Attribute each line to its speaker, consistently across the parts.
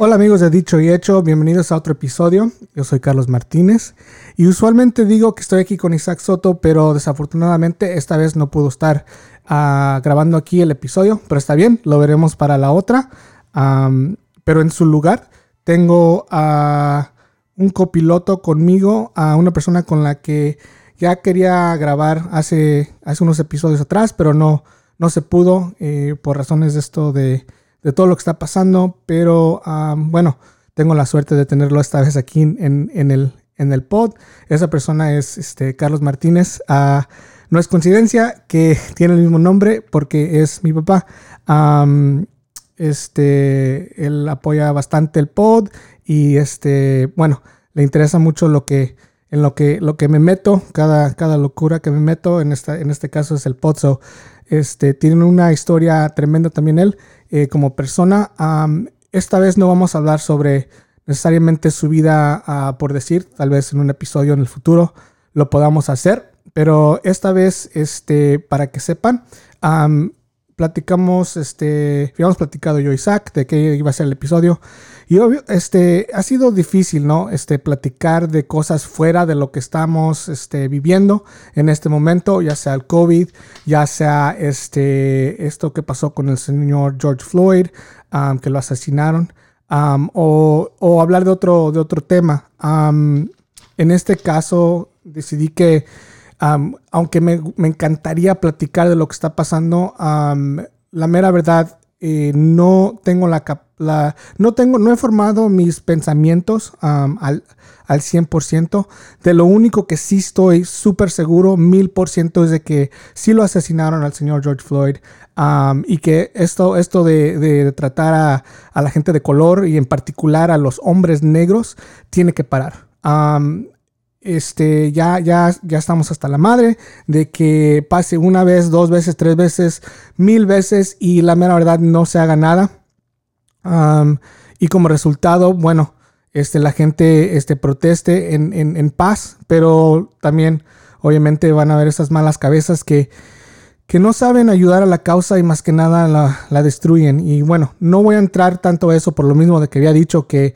Speaker 1: Hola amigos de Dicho y Hecho, bienvenidos a otro episodio. Yo soy Carlos Martínez y usualmente digo que estoy aquí con Isaac Soto, pero desafortunadamente esta vez no pudo estar uh, grabando aquí el episodio, pero está bien, lo veremos para la otra. Pero en su lugar tengo a un copiloto conmigo, a una persona con la que ya quería grabar hace, hace unos episodios atrás, pero no, no se pudo eh, por razones de esto de de todo lo que está pasando, pero bueno, tengo la suerte de tenerlo esta vez aquí en, el, en el pod. Esa persona es este, Carlos Martínez. Ah, no es coincidencia que tiene el mismo nombre porque es mi papá. este, él apoya bastante el pod y este, bueno, le interesa mucho lo que, en lo que, lo que me meto, cada, cada locura que me meto, en, esta, en este caso es el pod. este, tiene una historia tremenda también él. Eh, como persona. esta vez no vamos a hablar sobre necesariamente su vida ah, por decir, tal vez en un episodio en el futuro lo podamos hacer, pero esta vez, este, para que sepan, platicamos, este, habíamos platicado yo, Isaac, de qué iba a ser el episodio. Y obvio, este, ha sido difícil, ¿no? Este, platicar de cosas fuera de lo que estamos, este, viviendo en este momento, ya sea el COVID, ya sea, este, esto que pasó con el señor George Floyd, que lo asesinaron, o, o, hablar de otro, de otro tema. en este caso, decidí que aunque me, encantaría platicar de lo que está pasando, la mera verdad, eh, no tengo la, no tengo, no he formado mis pensamientos al, al 100%. De lo único que sí estoy súper seguro, mil por ciento, es de que sí lo asesinaron al señor George Floyd y que esto, esto de, tratar a, a, la gente de color y en particular a los hombres negros tiene que parar este, ya, ya, ya estamos hasta la madre de que pase una vez, dos veces, tres veces, mil veces y la mera verdad no se haga nada. Y como resultado, bueno, este, la gente este, proteste en, en, paz, pero también obviamente van a haber esas malas cabezas que, que no saben ayudar a la causa y más que nada la, la, destruyen. Y bueno, no voy a entrar tanto a eso por lo mismo de que había dicho que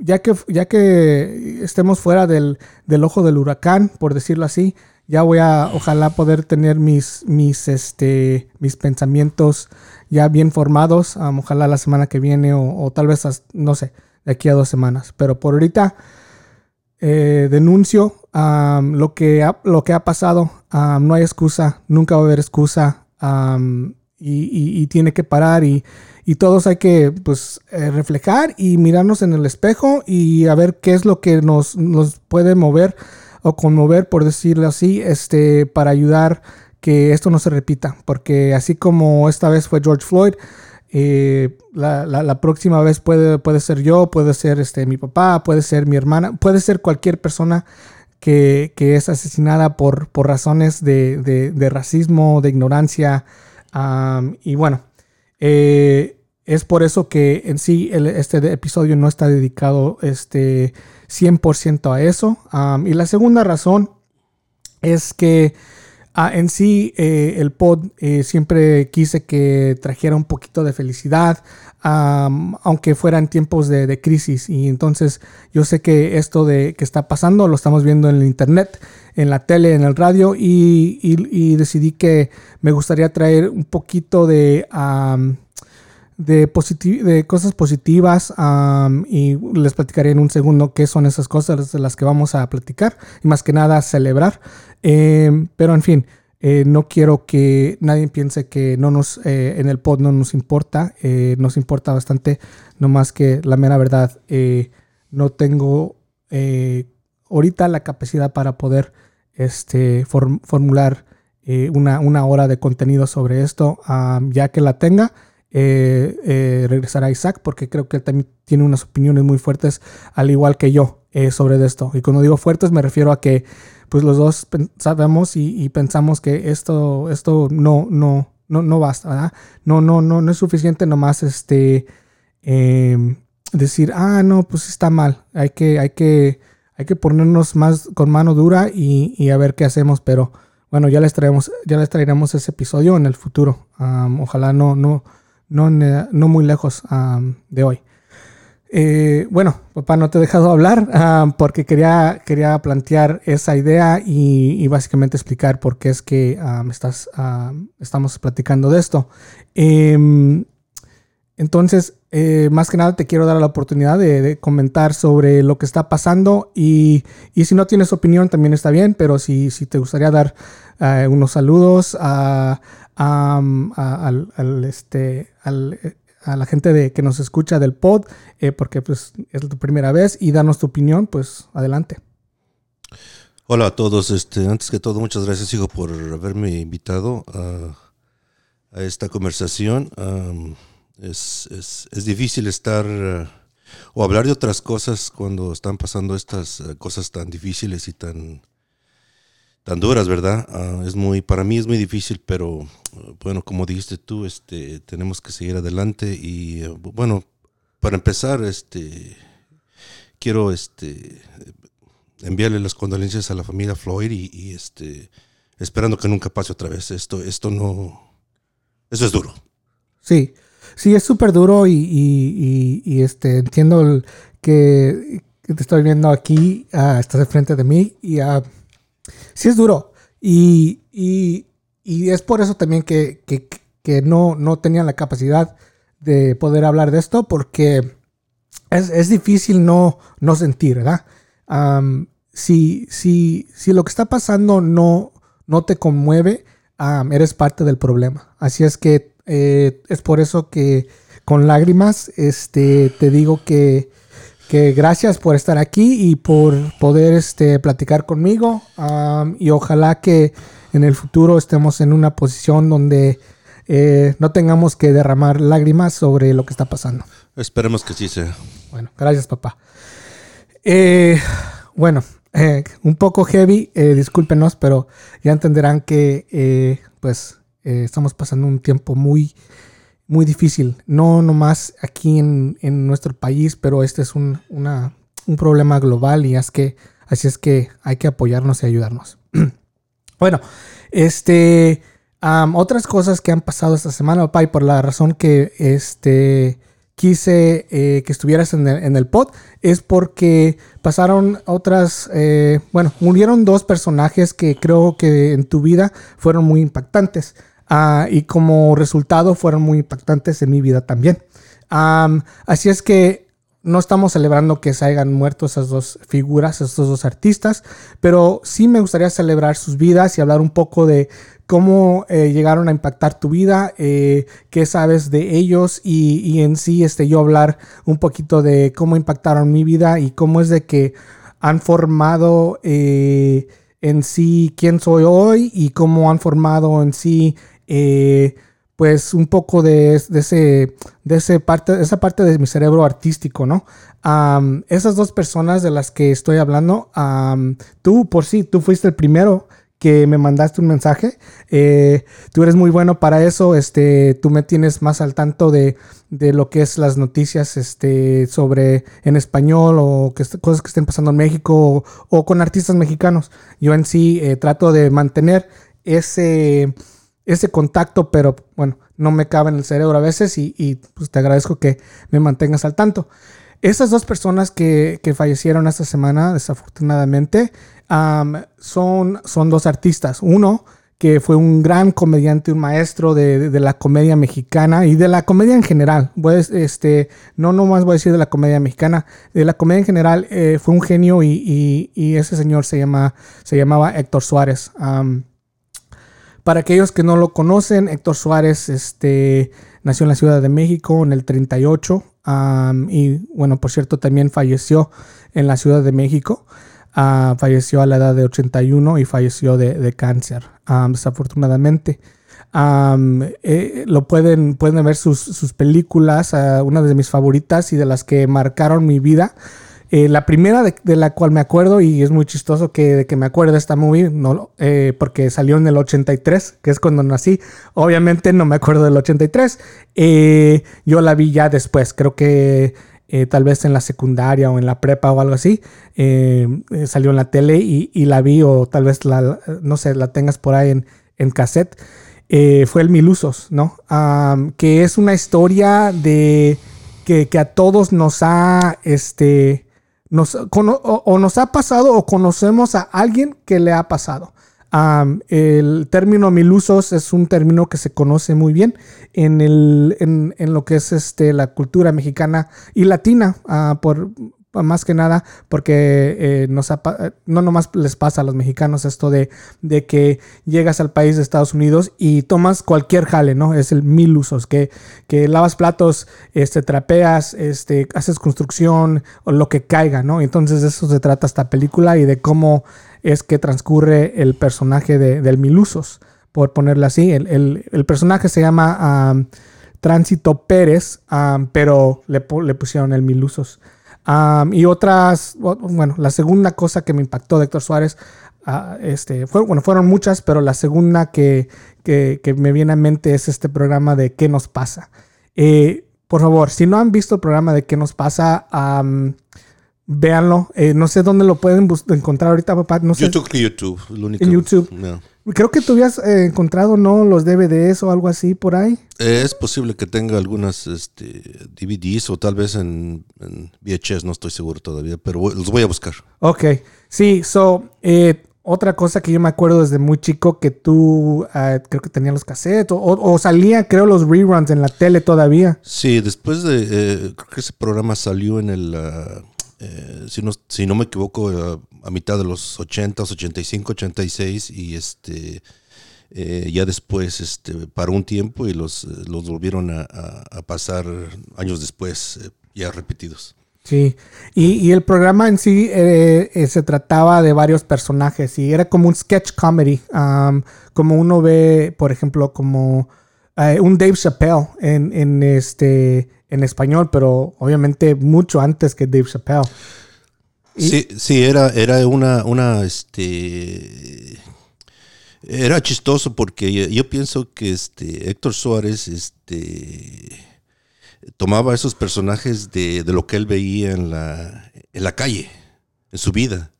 Speaker 1: ya, que, ya que estemos fuera del, ojo del huracán, por decirlo así, ya voy a, ojalá poder tener mis, mis, este, mis pensamientos ya bien formados, ojalá la semana que viene o, tal vez, no sé, de aquí a dos semanas. Pero por ahorita eh, denuncio lo, que ha, lo que ha pasado, no hay excusa, nunca va a haber excusa y tiene que parar y y todos hay que pues eh, reflejar y mirarnos en el espejo y a ver qué es lo que nos, nos puede mover o conmover, por decirlo así, este, para ayudar que esto no se repita. Porque así como esta vez fue George Floyd, eh, la, la, próxima vez puede, puede ser yo, puede ser este, mi papá, puede ser mi hermana, puede ser cualquier persona que, que es asesinada por, por razones de, de, racismo, de ignorancia. y bueno, eh, es por eso que en sí este episodio no está dedicado este 100% a eso. y la segunda razón es que ah, en sí eh, el pod eh, siempre quise que trajera un poquito de felicidad, aunque fueran tiempos de, crisis. Y entonces yo sé que esto de que está pasando lo estamos viendo en el internet, en la tele, en el radio y, decidí que me gustaría traer un poquito de... de, de, cosas positivas y les platicaré en un segundo qué son esas cosas de las que vamos a platicar y más que nada celebrar. Em, pero en fin, eh, no quiero que nadie piense que no nos, eh, en el pod no nos importa. Eh, nos importa bastante, no más que la mera verdad. no tengo ahorita la capacidad para poder este, formular una, una, hora de contenido sobre esto. ya que la tenga, regresará Isaac porque creo que él también tiene unas opiniones muy fuertes, al igual que yo, sobre esto. Y cuando digo fuertes me refiero a que pues los dos sabemos y, pensamos que esto, esto no, no, no, no basta. No, no, no, no es suficiente nomás este, em, decir, ah, no, pues está mal, hay que, hay que, hay que ponernos más con mano dura y, a ver qué hacemos, pero bueno, ya les traemos, ya les traeremos ese episodio en el futuro. ojalá no, no, no, no muy lejos de hoy. eh, bueno, papá, no te he dejado hablar porque quería, quería plantear esa idea y, básicamente explicar por qué es que estás, estamos platicando de esto. Em, entonces, eh, más que nada te quiero dar la oportunidad de, comentar sobre lo que está pasando y, si no tienes opinión también está bien, pero si, si te gustaría dar unos saludos a, al, este, al a la gente de, que nos escucha del pod, eh, porque pues es tu primera vez y danos tu opinión, pues adelante.
Speaker 2: Hola a todos, este, antes que todo muchas gracias hijo por haberme invitado a, esta conversación. es, es, difícil estar uh, o hablar de otras cosas cuando están pasando estas uh, cosas tan difíciles y tan tan duras, ¿verdad? Ah, es muy, para mí es muy difícil, pero bueno, como dijiste tú, este, tenemos que seguir adelante y eh, bueno, para empezar, este, quiero, este, enviarle las condolencias a la familia Floyd y, este, esperando que nunca pase otra vez. Esto, esto no, eso es duro.
Speaker 1: Sí, sí, es súper duro y, y, este, entiendo que, te estoy viendo aquí, uh, estás de frente de mí y uh, sí es duro. Y, y, y es por eso también que, que, que, no, no tenía la capacidad de poder hablar de esto, porque es, es difícil no, no sentir, ¿verdad? si, si, si lo que está pasando no, no te conmueve, eres parte del problema. Así es que eh, es por eso que con lágrimas este, te digo que que gracias por estar aquí y por poder este, platicar conmigo. y ojalá que en el futuro estemos en una posición donde eh, no tengamos que derramar lágrimas sobre lo que está pasando.
Speaker 2: Esperemos que sí sea.
Speaker 1: Bueno, gracias papá. Eh, bueno, eh, un poco heavy, discúlpenos, pero ya entenderán que pues estamos pasando un tiempo muy muy difícil, no nomás aquí en, nuestro país, pero este es un, problema global y es que, así es que hay que apoyarnos y ayudarnos. bueno, este, otras cosas que han pasado esta semana, y por la razón que este, quise eh, que estuvieras en el, pod, es porque pasaron otras, eh, bueno, murieron dos personajes que creo que en tu vida fueron muy impactantes. Ah, y como resultado fueron muy impactantes en mi vida también. así es que no estamos celebrando que se hayan muerto esas dos figuras, esos dos artistas, pero sí me gustaría celebrar sus vidas y hablar un poco de cómo eh, llegaron a impactar tu vida, eh, qué sabes de ellos y, en sí este, yo hablar un poquito de cómo impactaron mi vida y cómo es de que han formado eh, en sí quién soy hoy y cómo han formado en sí eh, pues un poco de, ese, de ese parte, esa parte de mi cerebro artístico, ¿no? esas dos personas de las que estoy hablando, tú por sí, tú fuiste el primero que me mandaste un mensaje. Eh, tú eres muy bueno para eso. Este, tú me tienes más al tanto de, lo que es las noticias este, sobre en español o que, cosas que estén pasando en México o, con artistas mexicanos. Yo en sí eh, trato de mantener ese ese contacto, pero bueno, no me cabe en el cerebro a veces y, pues te agradezco que me mantengas al tanto. Esas dos personas que, fallecieron esta semana, desafortunadamente, son, son dos artistas. Uno que fue un gran comediante, un maestro de, la comedia mexicana y de la comedia en general. Pues, este, no nomás voy a decir de la comedia mexicana, de la comedia en general eh, fue un genio y, ese señor se, llama, se llamaba Héctor Suárez. Para aquellos que no lo conocen, Héctor Suárez este, nació en la Ciudad de México en el 38 y bueno, por cierto, también falleció en la Ciudad de México. Ah, falleció a la edad de 81 y falleció de, cáncer, desafortunadamente. Eh, lo pueden, pueden ver sus, sus películas, ah, una de mis favoritas y de las que marcaron mi vida eh, la primera de, la cual me acuerdo, y es muy chistoso que, me acuerde de esta movie, no, eh, porque salió en el 83, que es cuando nací. Obviamente no me acuerdo del 83. Eh, yo la vi ya después, creo que tal vez en la secundaria o en la prepa o algo así. salió en la tele y, la vi, o tal vez la, no sé, la tengas por ahí en, en cassette. fue el Milusos, ¿no? que es una historia de que, que a todos nos ha, este, nos, o, nos ha pasado o conocemos a alguien que le ha pasado. El término milusos es un término que se conoce muy bien en, el, en, en lo que es este, la cultura mexicana y latina, ah, por más que nada porque eh, no nomás les pasa a los mexicanos esto de, de que llegas al país de Estados Unidos y tomas cualquier jale, ¿no? Es el mil usos, que, que lavas platos, este, trapeas, este, haces construcción o lo que caiga, ¿no? Entonces de eso se trata esta película y de cómo es que transcurre el personaje de, del Milusos, por ponerlo así. El, el- personaje se llama am, Tránsito Pérez, pero le, le pusieron el Milusos. Am, y otras, bueno, la segunda cosa que me impactó de Héctor Suárez, ah, este, fue, bueno, fueron muchas, pero la segunda que, que- que me viene a mente es este programa de ¿Qué nos pasa? Eh, por favor, si no han visto el programa de ¿Qué nos pasa? am, véanlo. Eh, no sé dónde lo pueden encontrar ahorita, papá. No sé.
Speaker 2: YouTube, YouTube, lo único.
Speaker 1: En YouTube.
Speaker 2: No.
Speaker 1: Creo que tú habías eh, encontrado, ¿no? Los DVDs o algo así por ahí.
Speaker 2: Es posible que tenga algunas este, DVDs o tal vez en, en VHS, no estoy seguro todavía, pero voy- los voy a buscar.
Speaker 1: Ok, sí, so, eh, otra cosa que yo me acuerdo desde muy chico que tú ah, creo que tenías los cassettes o, o, salía, creo, los reruns en la tele todavía.
Speaker 2: Sí, después de, eh, creo que ese programa salió en el, eh, si, no, si no me equivoco, ah, a mitad de los 80, 85, 86 y este... eh, ya después este, paró un tiempo y los, eh, los volvieron a, a- a pasar años después, eh, ya repetidos.
Speaker 1: Sí, y, y el programa en sí eh, eh, se trataba de varios personajes y era como un sketch comedy, um, como uno ve, por ejemplo, como eh, un Dave Chappelle en, en, este, en español, pero obviamente mucho antes que Dave Chappelle.
Speaker 2: Sí, sí, era, era una, una, este, era chistoso porque yo, pienso que este Héctor Suárez, este, tomaba esos personajes de, de lo que él veía en la, en la calle, en su vida,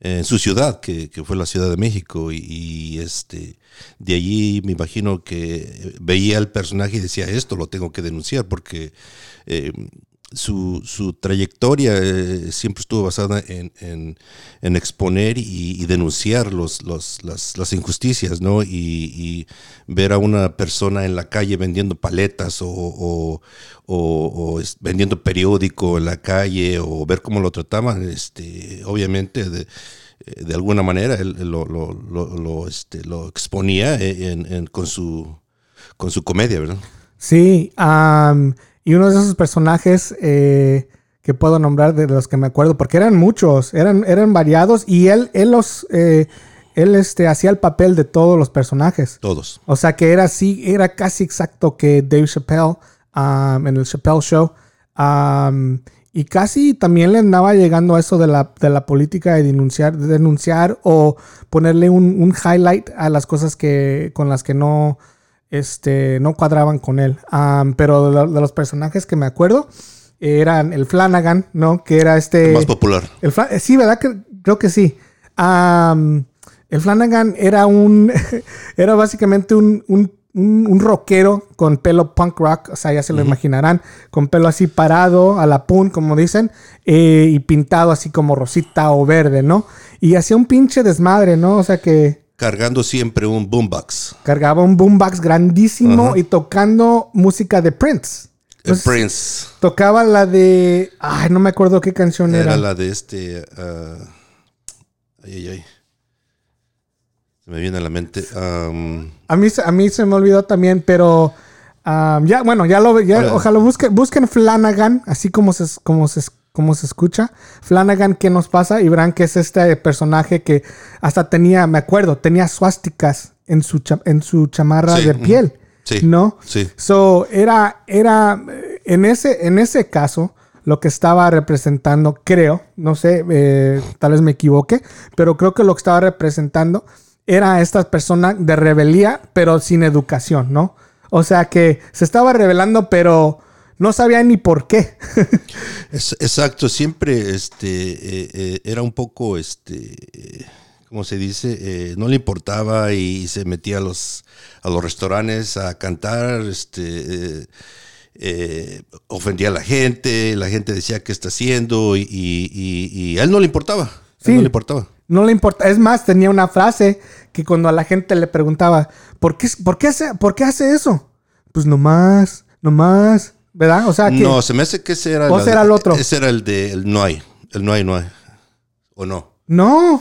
Speaker 2: en su ciudad, que, que fue la Ciudad de México, y, este, de allí me imagino que veía el personaje y decía esto lo tengo que denunciar porque eh, su, su trayectoria eh, siempre estuvo basada en, en- exponer y, denunciar los, los- las, las injusticias, ¿no? Y, ver a una persona en la calle vendiendo paletas o, o- o- vendiendo periódico en la calle o ver cómo lo trataban, este, obviamente de, eh, de alguna manera él, lo, lo- lo- este, lo exponía en- en- con, su, con su comedia, ¿verdad?
Speaker 1: Sí, am, y uno de esos personajes eh, que puedo nombrar de los que me acuerdo, porque eran muchos, eran, eran variados y él, él los, eh, él este, hacía el papel de todos los personajes.
Speaker 2: Todos.
Speaker 1: O sea que era así, era casi exacto que Dave Chappelle um, en el Chappelle Show. Um, y casi también le andaba llegando a eso de la, de la política de denunciar, de denunciar o ponerle un, un highlight a las cosas que, con las que no, este, no cuadraban con él. Um, pero de, lo- de los personajes que me acuerdo eran el Flanagan, ¿no? Que era este...
Speaker 2: Más popular.
Speaker 1: El Fla- eh, sí, ¿verdad? Que, creo que sí. El Flanagan era un. era básicamente un, un, un- un rockero con pelo punk rock. O sea, ya se lo imaginarán. Con pelo así parado, a la pun, como dicen. eh, y pintado así como rosita o verde, ¿no? Y hacía un pinche desmadre, ¿no? O sea que
Speaker 2: Cargando siempre un boombox.
Speaker 1: cargaba un boombox grandísimo y tocando música de Prince. Entonces,
Speaker 2: Prince.
Speaker 1: Tocaba la de. Ay, no me acuerdo qué canción era.
Speaker 2: Era la de este. ah, ay, ay, ay. Se me viene a la mente. am,
Speaker 1: A mí, se- a mí se me olvidó también, pero um, ya, bueno, ya lo ya, ojalá busquen, busquen Flanagan, así como se, como se, como se escucha. Flanagan, ¿qué nos pasa? Y verán que es este personaje que hasta tenía, me acuerdo, tenía suásticas en su, cha- en su chamarra
Speaker 2: Sí,
Speaker 1: de piel.
Speaker 2: Sí.
Speaker 1: ¿No?
Speaker 2: Sí.
Speaker 1: So, era, era, eh, en ese, en ese caso, lo que estaba representando, creo, no sé, eh, tal vez me equivoque, pero creo que lo que estaba representando era esta persona de rebeldía, pero sin educación, ¿no? O sea que se estaba rebelando, pero no sabía ni por qué.
Speaker 2: Es- exacto, siempre este, eh, eh, era un poco, este, eh, ¿cómo se dice? No le importaba y se metía a los, a los restaurantes a cantar. Este, ofendía a la gente, la gente decía qué está haciendo y, y- y a él no le importaba.
Speaker 1: Sí.
Speaker 2: no le importaba.
Speaker 1: No le importa. Es más, tenía una frase que cuando a la gente le preguntaba, ¿por qué, por qué, hace, ¿por qué hace eso? Pues nomás, nomás, ¿verdad? O sea que...
Speaker 2: No, se me hace que ese era,
Speaker 1: ¿O ese era el otro?
Speaker 2: Ese era el de el no hay. El no hay, no hay. ¿O no?
Speaker 1: No.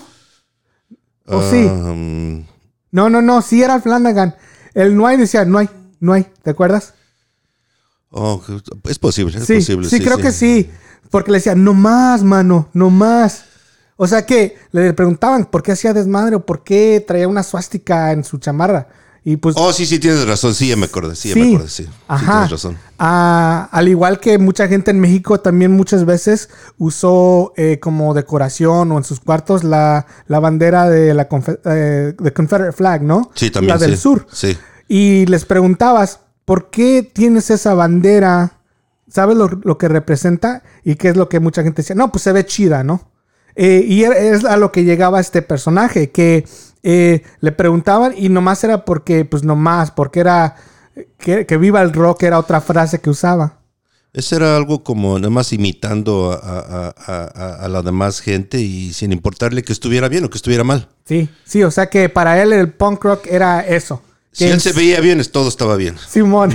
Speaker 1: ¿O sí?
Speaker 2: Um,
Speaker 1: No, no, no, sí era Flanagan. El no hay decía, no hay, no hay, ¿te acuerdas?
Speaker 2: oh, es posible, es
Speaker 1: sí,
Speaker 2: posible.
Speaker 1: sí, creo que sí. Porque le decía, no más, mano, no más. O sea que le preguntaban por qué hacía desmadre o por qué traía una suástica en su chamarra. Y pues
Speaker 2: Oh, sí, sí, tienes razón. Sí, ya me acordé. Sí, ya
Speaker 1: Sí.
Speaker 2: me acordé. Sí, Sí,
Speaker 1: Ajá.
Speaker 2: tienes razón.
Speaker 1: Ah, al igual que mucha gente en México también muchas veces usó eh, como decoración o en sus cuartos la, la bandera de la confe- eh, de Confederate flag, ¿no?
Speaker 2: Sí, también.
Speaker 1: La del
Speaker 2: sí.
Speaker 1: sur.
Speaker 2: Sí.
Speaker 1: Y les preguntabas, ¿por qué tienes esa bandera? ¿Sabes lo, lo que representa? Y qué es lo que mucha gente decía. No, pues se ve chida, ¿no? Eh, y es a lo que llegaba este personaje, que eh, le preguntaban y nomás era porque, pues nomás, porque era que, que viva el rock, era otra frase que usaba.
Speaker 2: Ese era algo como nada más imitando a, a- a- a- la demás gente y sin importarle que estuviera bien o que estuviera mal.
Speaker 1: Sí, sí, o sea que para él el punk rock era eso.
Speaker 2: Si él se veía bien, todo estaba bien.
Speaker 1: Simón.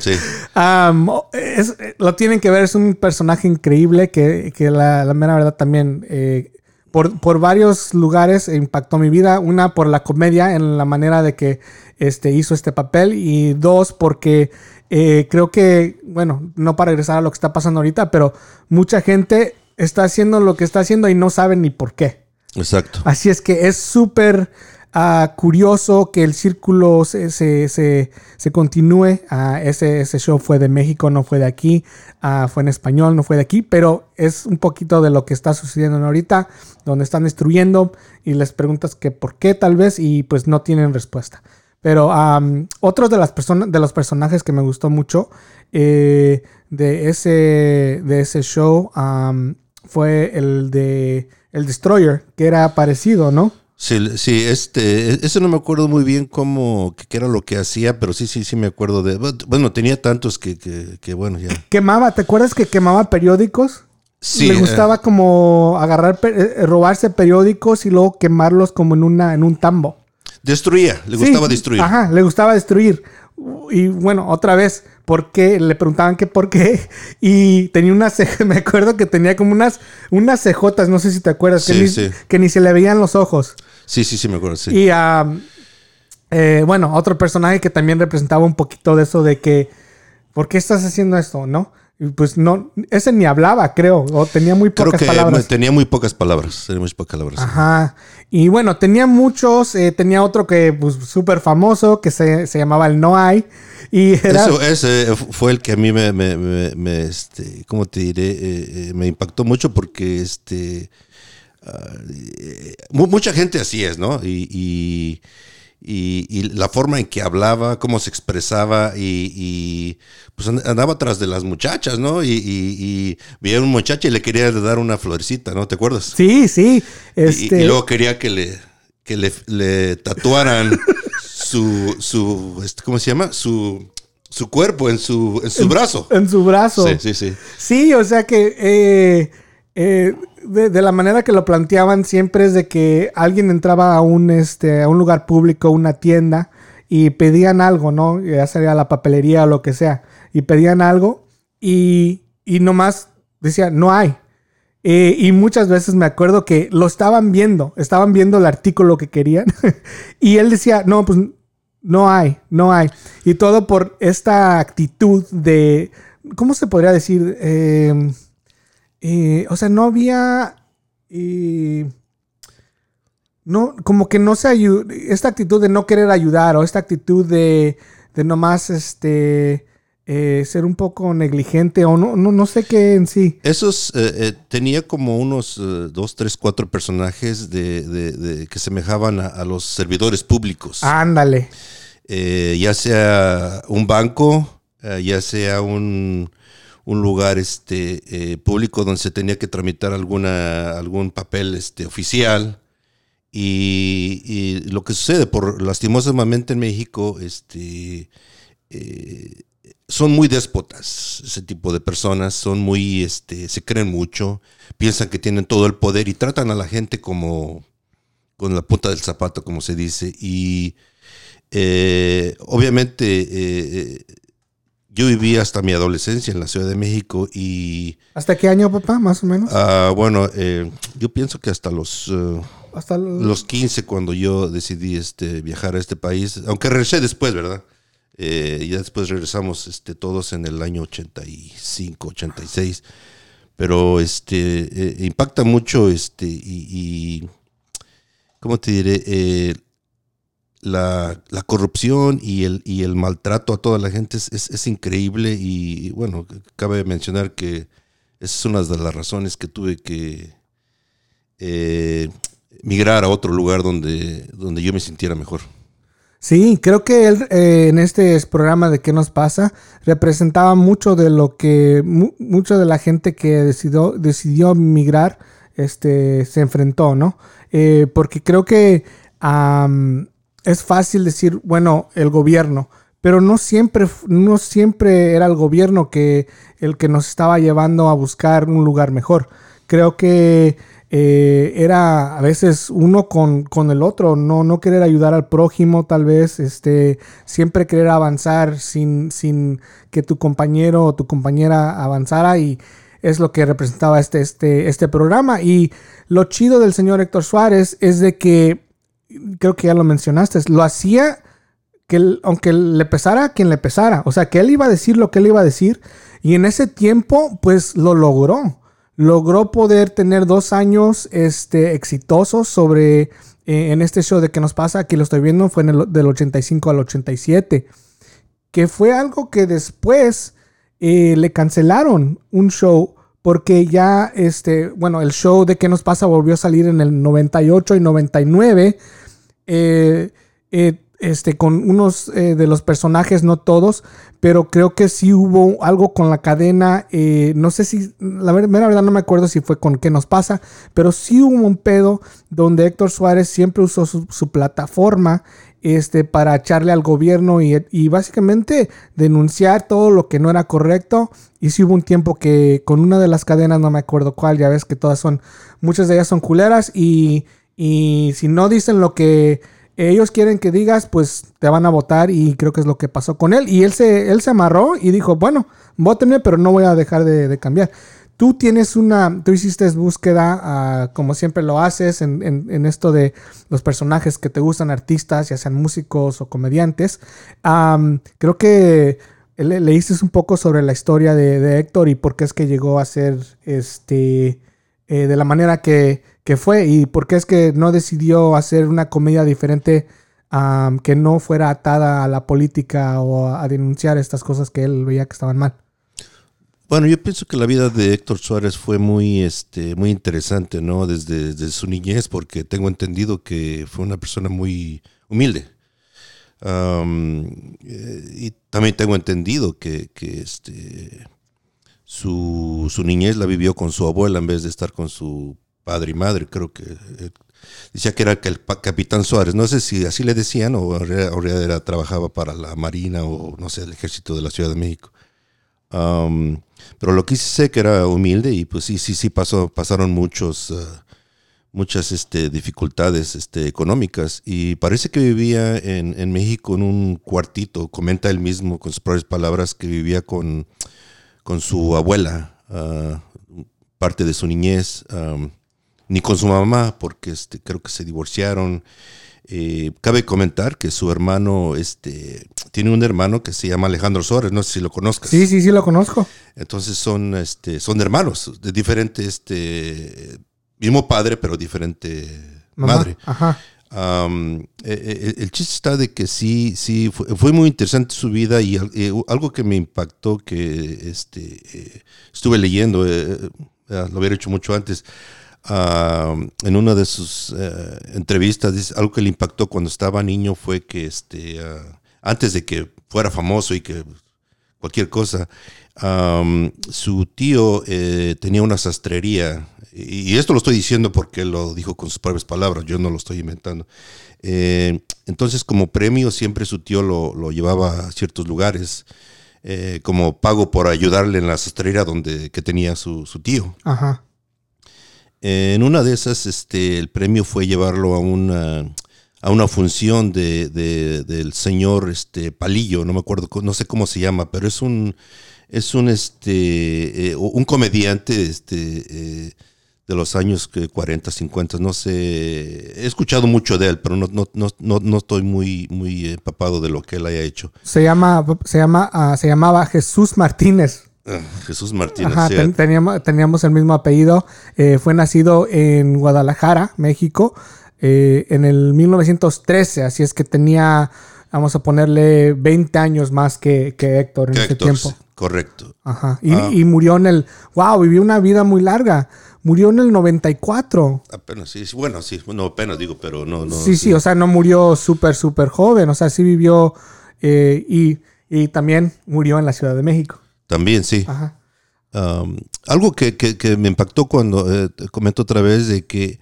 Speaker 2: Sí.
Speaker 1: Am, es- lo tienen que ver, es un personaje increíble que, que la, la mera verdad también eh, por, por varios lugares impactó mi vida. Una por la comedia en la manera de que este, hizo este papel y dos porque eh, creo que, bueno, no para regresar a lo que está pasando ahorita, pero mucha gente está haciendo lo que está haciendo y no sabe ni por qué.
Speaker 2: Exacto.
Speaker 1: Así es que es súper curioso que el círculo se, se, se- continúe. Ah, ese, show fue de México, no fue de aquí. Ah, fue en español, no fue de aquí. Pero es un poquito de lo que está sucediendo ahorita, donde están destruyendo y les preguntas que por qué tal vez y pues no tienen respuesta. Pero otro de, las personas de los personajes que me gustó mucho eh, de, ese, de ese show fue el de el Destroyer, que era parecido, ¿no?
Speaker 2: Sí, sí, este, eso no me acuerdo muy bien cómo, qué era lo que hacía, pero sí, sí, sí me acuerdo de, bueno, tenía tantos que, que, que bueno, ya.
Speaker 1: Quemaba, ¿te acuerdas que quemaba periódicos?
Speaker 2: Sí,
Speaker 1: Le
Speaker 2: eh,
Speaker 1: gustaba como agarrar, pe- eh, robarse periódicos y luego quemarlos como en, una, en un tambo.
Speaker 2: destruía, le
Speaker 1: Sí,
Speaker 2: gustaba destruir.
Speaker 1: Ajá, le gustaba destruir. Y bueno, otra vez, ¿por qué? Le preguntaban que por qué. Y tenía unas me acuerdo que tenía como unas, unas cejotas, no sé si te acuerdas, que,
Speaker 2: Sí,
Speaker 1: ni,
Speaker 2: sí.
Speaker 1: que ni se le veían los ojos.
Speaker 2: Sí, sí, sí, me acuerdo, sí.
Speaker 1: Y am, eh, bueno, otro personaje que también representaba un poquito de eso de que, ¿por qué estás haciendo esto? ¿No? Pues no, ese ni hablaba, creo, o tenía muy
Speaker 2: Creo
Speaker 1: pocas
Speaker 2: que
Speaker 1: palabras.
Speaker 2: Tenía muy pocas palabras, tenía muy pocas palabras.
Speaker 1: Ajá. Y bueno, tenía muchos. eh, tenía otro que, pues, súper famoso, que se, se llamaba el No Hay. Y era.
Speaker 2: Eso, ese fue el que a mí me, me, me- me, este, ¿cómo te diré? Eh, eh, me impactó mucho porque, este, ah, mu- mucha gente así es, ¿no? Y, y, y- y la forma en que hablaba, cómo se expresaba y, y, pues and- andaba atrás de las muchachas, ¿no? Y, y, y veía a un muchacho y le quería dar una florecita, ¿no? ¿Te acuerdas?
Speaker 1: Sí, sí.
Speaker 2: Y-
Speaker 1: Este,
Speaker 2: Y, luego quería que le, que le, le tatuaran su, su este, ¿cómo se llama? Su, su cuerpo en su, en su brazo.
Speaker 1: En su brazo.
Speaker 2: Sí, sí, sí.
Speaker 1: Sí, o sea que eh, eh, de, la manera que lo planteaban siempre es de que alguien entraba a un, este, a un lugar público, una tienda, y pedían algo, ¿no? Ya sería la papelería o lo que sea. Y pedían algo y, y nomás decía, no hay. Eh, y muchas veces me acuerdo que lo estaban viendo, estaban viendo el artículo que querían. y él decía, no, pues no hay, no hay. Y todo por esta actitud de, ¿cómo se podría decir? Eh, eh, o sea, no había... eh, no, como que no se ayuda, esta actitud de no querer ayudar o esta actitud de, de nomás este, eh, ser un poco negligente o no, no, no sé qué en sí.
Speaker 2: Esos, eh, eh, tenía como unos dos, tres, cuatro personajes de, de- de- que semejaban a, a los servidores públicos.
Speaker 1: Ándale.
Speaker 2: Ya sea un banco, ya sea un, un lugar este, eh, público donde se tenía que tramitar alguna, algún papel este, oficial. Y, y lo que sucede, por lastimosamente en México, este, eh, son muy déspotas, ese tipo de personas, son muy, este, se creen mucho, piensan que tienen todo el poder y tratan a la gente como con la punta del zapato, como se dice. Y eh, obviamente yo viví hasta mi adolescencia en la Ciudad de México y...
Speaker 1: ¿Hasta qué año, papá, más o menos?
Speaker 2: Ah, bueno, eh, yo pienso que hasta los... hasta los 15 cuando yo decidí este, viajar a este país, aunque regresé después, ¿verdad? y ya después regresamos este, todos en el año 85, 86. Pero este, impacta mucho este, y ¿cómo te diré? Eh, la, corrupción y el, maltrato a toda la gente es, increíble y bueno, cabe mencionar que esa es una de las razones que tuve que eh, migrar a otro lugar donde, donde yo me sintiera mejor.
Speaker 1: Sí, creo que él eh, en este programa de qué nos pasa representaba mucho de lo que mucho de la gente que decidió, decidió migrar este, se enfrentó, ¿no? Eh, porque creo que es fácil decir, bueno, el gobierno, pero no siempre, no siempre era el gobierno que el que nos estaba llevando a buscar un lugar mejor. Creo que eh, era a veces uno con, con, el otro, no, no querer ayudar al prójimo, tal vez, este, siempre querer avanzar sin, sin que tu compañero o tu compañera avanzara y es lo que representaba este, este, este programa. Y lo chido del señor Héctor Suárez es de que, creo que ya lo mencionaste, lo hacía que aunque le pesara a quien le pesara, o sea, que él iba a decir lo que él iba a decir y en ese tiempo pues lo logró. Logró poder tener dos años este, exitosos sobre eh, en este show de que nos pasa, aquí lo estoy viendo, fue en el, del 85 al 87, que fue algo que después eh, le cancelaron un show porque ya, este, bueno, el show de qué nos pasa volvió a salir en el 98 y 99, eh, eh, este, con unos de los personajes, no todos, pero creo que sí hubo algo con la cadena, no sé si, la verdad no me acuerdo si fue con qué nos pasa, pero sí hubo un pedo donde Héctor Suárez siempre usó su, plataforma este, para echarle al gobierno y, básicamente denunciar todo lo que no era correcto. Y si hubo un tiempo que con una de las cadenas, no me acuerdo cuál, ya ves que todas son, muchas de ellas son culeras y, y si no dicen lo que ellos quieren que digas, pues te van a votar y creo que es lo que pasó con él. Y él se, él se amarró y dijo, bueno, votenme, pero no voy a dejar de, de cambiar. Tú tienes una, tú hiciste búsqueda, ah, como siempre lo haces, en, esto de los personajes que te gustan, artistas, ya sean músicos o comediantes. creo que le, leíste un poco sobre la historia de, Héctor y por qué es que llegó a ser este, eh, de la manera que, fue y por qué es que no decidió hacer una comedia diferente que no fuera atada a la política o a denunciar estas cosas que él veía que estaban mal.
Speaker 2: Bueno, yo pienso que la vida de Héctor Suárez fue muy, este, muy interesante, ¿no? Desde, su niñez, porque tengo entendido que fue una persona muy humilde. Eh, y también tengo entendido que, este, su, niñez la vivió con su abuela en vez de estar con su padre y madre. Creo que eh, decía que era el capitán Suárez. No sé si así le decían o en realidad trabajaba para la Marina o no sé, el ejército de la Ciudad de México. pero lo que sí sé que era humilde y pues sí, sí, sí pasó, pasaron muchos, eh, muchas este, dificultades este, económicas y parece que vivía en, en, México en un cuartito, comenta él mismo con sus propias palabras que vivía con, con su abuela, ah, parte de su niñez, ni con su mamá porque este, creo que se divorciaron. Eh, cabe comentar que su hermano este, tiene un hermano que se llama Alejandro Suárez, no sé si lo conozcas.
Speaker 1: Sí, sí, sí, lo conozco.
Speaker 2: Entonces son, este, son hermanos de diferente, este, mismo padre, pero diferente madre.
Speaker 1: Ajá.
Speaker 2: Eh, eh, el, chiste está de que sí, sí, fue, muy interesante su vida y algo que me impactó que este, estuve leyendo, lo hubiera hecho mucho antes, en una de sus eh, entrevistas, dice, algo que le impactó cuando estaba niño fue que este, ah, antes de que fuera famoso y que cualquier cosa, su tío eh, tenía una sastrería, y, esto lo estoy diciendo porque él lo dijo con sus propias palabras, yo no lo estoy inventando. Eh, entonces, como premio, siempre su tío lo, lo llevaba a ciertos lugares eh, como pago por ayudarle en la sastrería donde que tenía su, su tío.
Speaker 1: Ajá.
Speaker 2: En una de esas, este, el premio fue llevarlo a una, a una función de, de- del señor este, Palillo, no me acuerdo, no sé cómo se llama, pero es un, es un, este, eh, un comediante este, eh, de los años que 40, 50, no sé, he escuchado mucho de él, pero no, no, no, no, estoy muy, muy empapado de lo que él haya hecho.
Speaker 1: Se llama, se llama, ah, se llamaba Jesús Martínez.
Speaker 2: Ah, Jesús Martínez.
Speaker 1: Ajá, ten- teníamos, teníamos el mismo apellido. Eh, fue nacido en Guadalajara, México, eh, en el 1913. Así es que tenía, vamos a ponerle 20 años más que, que Héctor en ese
Speaker 2: Héctor,
Speaker 1: tiempo.
Speaker 2: Correcto.
Speaker 1: Ajá. Y,
Speaker 2: Ah.
Speaker 1: y murió en el. ¡Wow! Vivió una vida muy larga. Murió en el 94.
Speaker 2: Apenas, sí, bueno, sí, bueno, apenas digo, pero no, no.
Speaker 1: sí, sí, o sea, no murió súper, súper joven. O sea, sí vivió eh, y, y también murió en la Ciudad de México.
Speaker 2: También, sí.
Speaker 1: Ajá.
Speaker 2: Um, algo que, que- que me impactó cuando eh, comento otra vez de que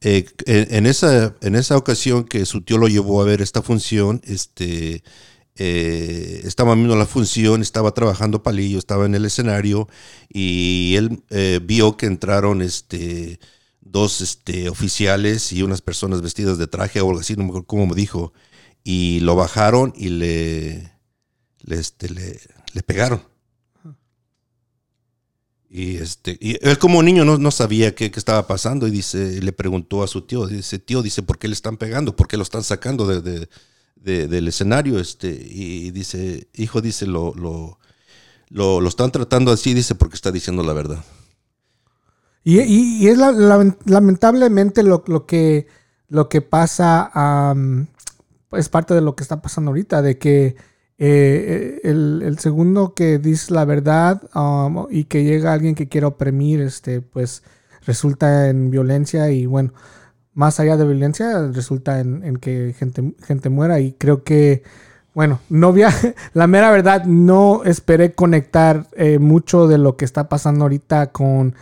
Speaker 2: eh, en esa, en esa ocasión que su tío lo llevó a ver esta función, este, eh, estaba viendo la función, estaba trabajando palillo, estaba en el escenario y él eh, vio que entraron este, dos este, oficiales y unas personas vestidas de traje o algo así, no me acuerdo cómo me dijo, y lo bajaron y le, este, le, le pegaron. Y, este, y él como niño no, no sabía qué, qué estaba pasando y dice, le preguntó a su tío, dice, tío, dice, ¿por qué le están pegando? ¿Por qué lo están sacando de- de- del escenario? Este, y dice, hijo, dice, lo, lo, lo, lo están tratando así, dice, porque está diciendo la verdad.
Speaker 1: Y, y- es la- la- lamentablemente lo, lo que, lo que pasa, am, es parte de lo que está pasando ahorita, de que eh, el, segundo que dice la verdad am, y que llega alguien que quiere oprimir, este, pues resulta en violencia y bueno, más allá de violencia, resulta en, que gente, gente muera. Y creo que... Bueno, no via- la mera verdad, no esperé conectar eh, mucho de lo que está pasando ahorita con,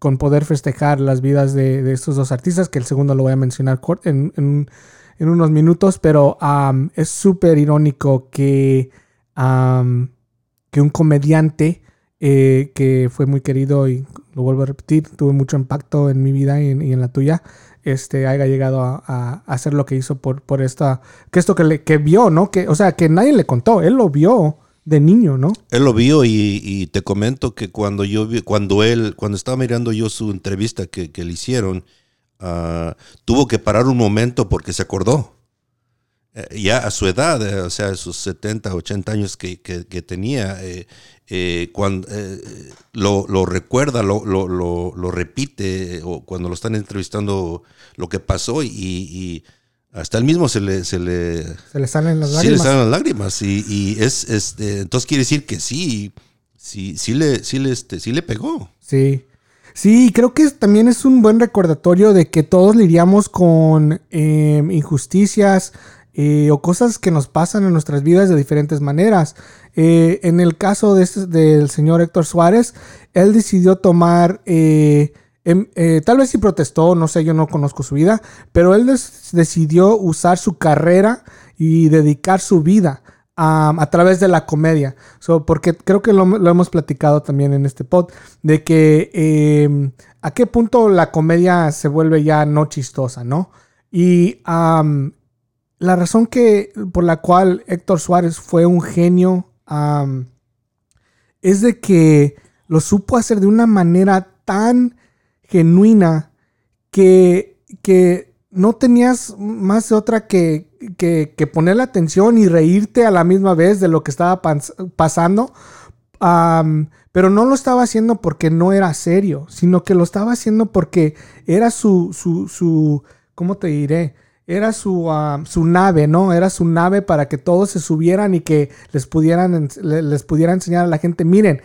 Speaker 1: con poder festejar las vidas de, estos dos artistas, que el segundo lo voy a mencionar en, en- unos minutos, pero es súper irónico que, que un comediante eh, que fue muy querido y lo vuelvo a repetir, tuvo mucho impacto en mi vida y en, la tuya, este, haya llegado a, hacer lo que hizo por, por esta, que esto que, le, que vio, ¿no? Que, o sea, que nadie le contó, él lo vio de niño, ¿no?
Speaker 2: Él lo vio y, te comento que cuando yo vi, cuando él, cuando estaba mirando yo su entrevista que, que le hicieron, ah, tuvo que parar un momento porque se acordó. Eh, ya a su edad, eh, o sea, a sus 70, 80 años que, que- que tenía, eh, eh, cuando, lo, lo recuerda, lo, lo, lo- repite, o cuando lo están entrevistando lo que pasó y, y hasta él mismo se le, se le,
Speaker 1: Se le salen las
Speaker 2: Sí, le
Speaker 1: lágrimas.
Speaker 2: salen las lágrimas. Y, y es, este, entonces quiere decir que sí, sí, sí le, sí le, este, sí le pegó.
Speaker 1: Sí. Sí, creo que también es un buen recordatorio de que todos lidiamos con eh, injusticias eh, o cosas que nos pasan en nuestras vidas de diferentes maneras. Eh, en el caso de este- del señor Héctor Suárez, él decidió tomar, eh, em- tal vez sí protestó, no sé, yo no conozco su vida, pero él decidió usar su carrera y dedicar su vida a, través de la comedia. So, porque creo que lo, hemos platicado también en este pod, de que eh, a qué punto la comedia se vuelve ya no chistosa, ¿no? Y la razón que, por la cual Héctor Suárez fue un genio es de que lo supo hacer de una manera tan genuina que, que no tenías más de otra que, que, poner la atención y reírte a la misma vez de lo que estaba pas- pasando. Pero no lo estaba haciendo porque no era serio, sino que lo estaba haciendo porque era su, su, su ¿cómo te diré? Era su, am, su nave, ¿no? Era su nave para que todos se subieran y que les pudieran, les pudiera enseñar a la gente, miren,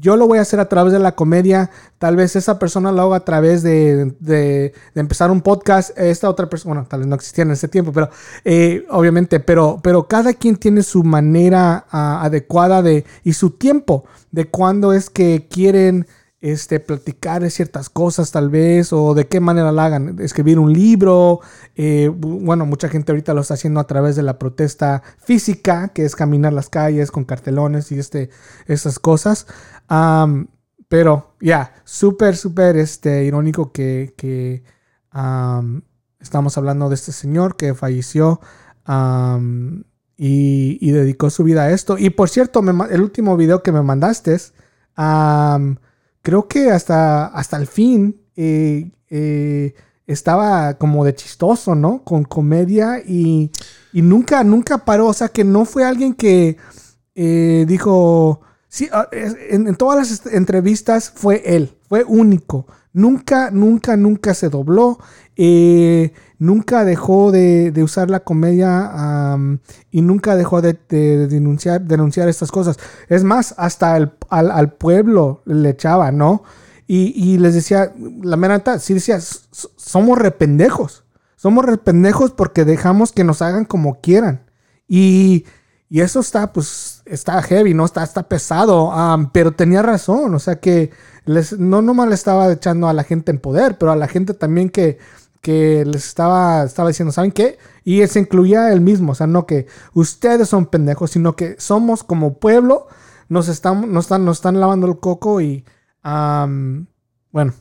Speaker 1: yo lo voy a hacer a través de la comedia, tal vez esa persona lo haga a través de, de- de empezar un podcast, esta otra persona, bueno, tal vez no existía en ese tiempo, pero eh, obviamente, pero, pero cada quien tiene su manera ah, adecuada de, y su tiempo de cuándo es que quieren este, platicar ciertas cosas tal vez, o de qué manera la hagan, escribir un libro, eh, bueno, mucha gente ahorita lo está haciendo a través de la protesta física, que es caminar las calles con cartelones y este, esas cosas. pero ya, súper, súper este, irónico que, que estamos hablando de este señor que falleció. y, dedicó su vida a esto. Y por cierto, el último video que me mandaste, creo que hasta, hasta el fin eh, eh, estaba como de chistoso, ¿no? Con comedia y, nunca, nunca paró. O sea, que no fue alguien que eh, dijo, sí, ah, en, todas las entrevistas fue él, fue único. Nunca, nunca, nunca se dobló. Nunca dejó de, usar la comedia y nunca dejó de, denunciar, denunciar estas cosas. Es más, hasta al, al, pueblo le echaba, ¿no? Y, les decía, la mera sí decía, somos rependejos. Somos rependejos porque dejamos que nos hagan como quieran. Y, eso está, pues, está heavy, ¿no? Está, está pesado. pero tenía razón. O sea que les, no nomás le estaba echando a la gente en poder, pero a la gente también que, que les estaba, estaba diciendo, ¿saben qué? Y se incluía él mismo. O sea, no que ustedes son pendejos, sino que somos como pueblo, nos están, nos están, nos están lavando el coco y bueno,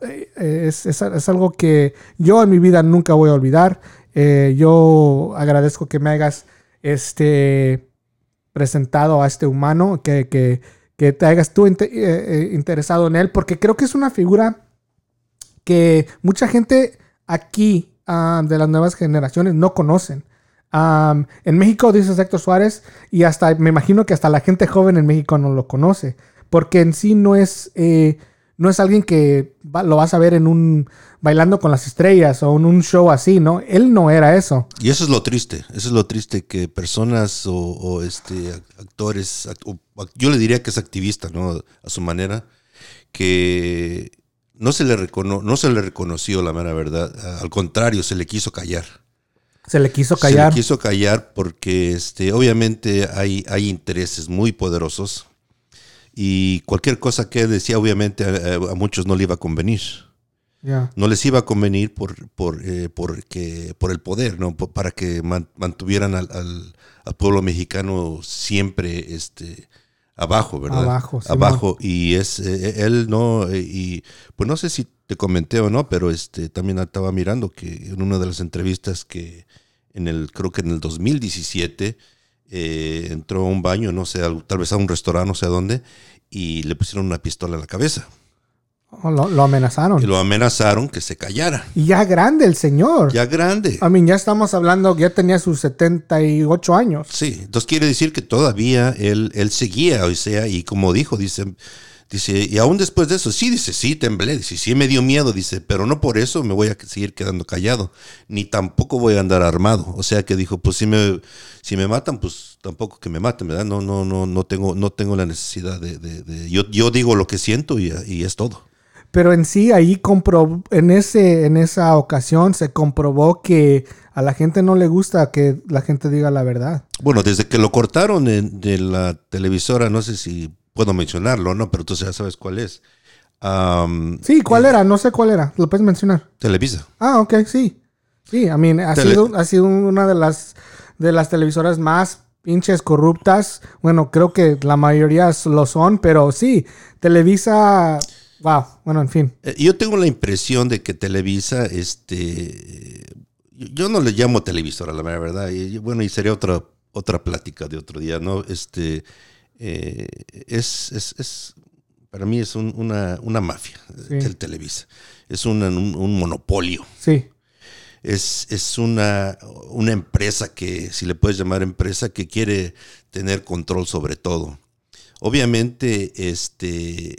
Speaker 1: eh, es, algo que yo en mi vida nunca voy a olvidar. Eh, yo agradezco que me hayas este, presentado a este humano, que, que, te hayas tú eh, interesado en él, porque creo que es una figura que mucha gente aquí de las nuevas generaciones no conocen. en México dices Héctor Suárez y hasta me imagino que hasta la gente joven en México no lo conoce porque en sí no es, eh, no es alguien que lo vas a ver en un bailando con las estrellas o en un show así, ¿no? Él no era eso.
Speaker 2: Y eso es lo triste, eso es lo triste que personas o, este, actores, yo le diría que es activista, ¿no? A su manera, que no se le, no se le reconoció la mera verdad, al contrario, se le quiso callar.
Speaker 1: Se le quiso callar.
Speaker 2: Se le quiso callar porque este, obviamente hay, hay intereses muy poderosos y cualquier cosa que decía, obviamente, a, muchos no le iba a convenir. No les iba a convenir por, por, eh, porque, por el poder, ¿no? para que mantuvieran al, al, pueblo mexicano siempre este, abajo, ¿verdad?
Speaker 1: Abajo, sí,
Speaker 2: Abajo. Y es, eh, él no, eh, y pues no sé si te comenté o no, pero este, también estaba mirando que en una de las entrevistas que en el, creo que en el 2017, eh, entró a un baño, no sé, tal vez a un restaurante, no sé a dónde, y le pusieron una pistola en la cabeza.
Speaker 1: Oh, lo, amenazaron.
Speaker 2: Y lo amenazaron que se callara.
Speaker 1: Y ya grande el señor.
Speaker 2: Ya grande.
Speaker 1: A mí ya estamos hablando, ya tenía sus 78 años.
Speaker 2: Sí, entonces quiere decir que todavía él, él seguía, o sea, y como dijo, dice, Dice, y aún después de eso, sí, dice, sí, temblé, dice, sí me dio miedo, dice, pero no por eso me voy a seguir quedando callado, ni tampoco voy a andar armado. O sea que dijo, pues si me, si me matan, pues tampoco que me maten, ¿verdad? No, no, no, no tengo, no tengo la necesidad de, de, yo, yo digo lo que siento y, y, es todo.
Speaker 1: Pero en sí, ahí comprobó, en, ese, en esa ocasión se comprobó que a la gente no le gusta que la gente diga la verdad.
Speaker 2: Bueno, desde que lo cortaron de la televisora, no sé si puedo mencionarlo, ¿no? Pero tú ya sabes cuál es.
Speaker 1: sí, ¿cuál era? No sé cuál era. ¿Lo puedes mencionar?
Speaker 2: Televisa.
Speaker 1: Ah, ok, sí. Sí, I mean, ha, sido, ha sido una de las, de las televisoras más pinches corruptas. Bueno, creo que la mayoría lo son, pero sí, Televisa... Wow, bueno, en fin.
Speaker 2: Eh, yo tengo la impresión de que Televisa, este... Yo no le llamo televisora, la verdad. Y, bueno, y sería otra, otra plática de otro día, ¿no? Este eh, es, es, es, para mí es una, una, mafia, el Televisa. Es un, un, monopolio.
Speaker 1: Sí.
Speaker 2: Es, es una, una, empresa que, si le puedes llamar empresa, que quiere tener control sobre todo. Obviamente, este,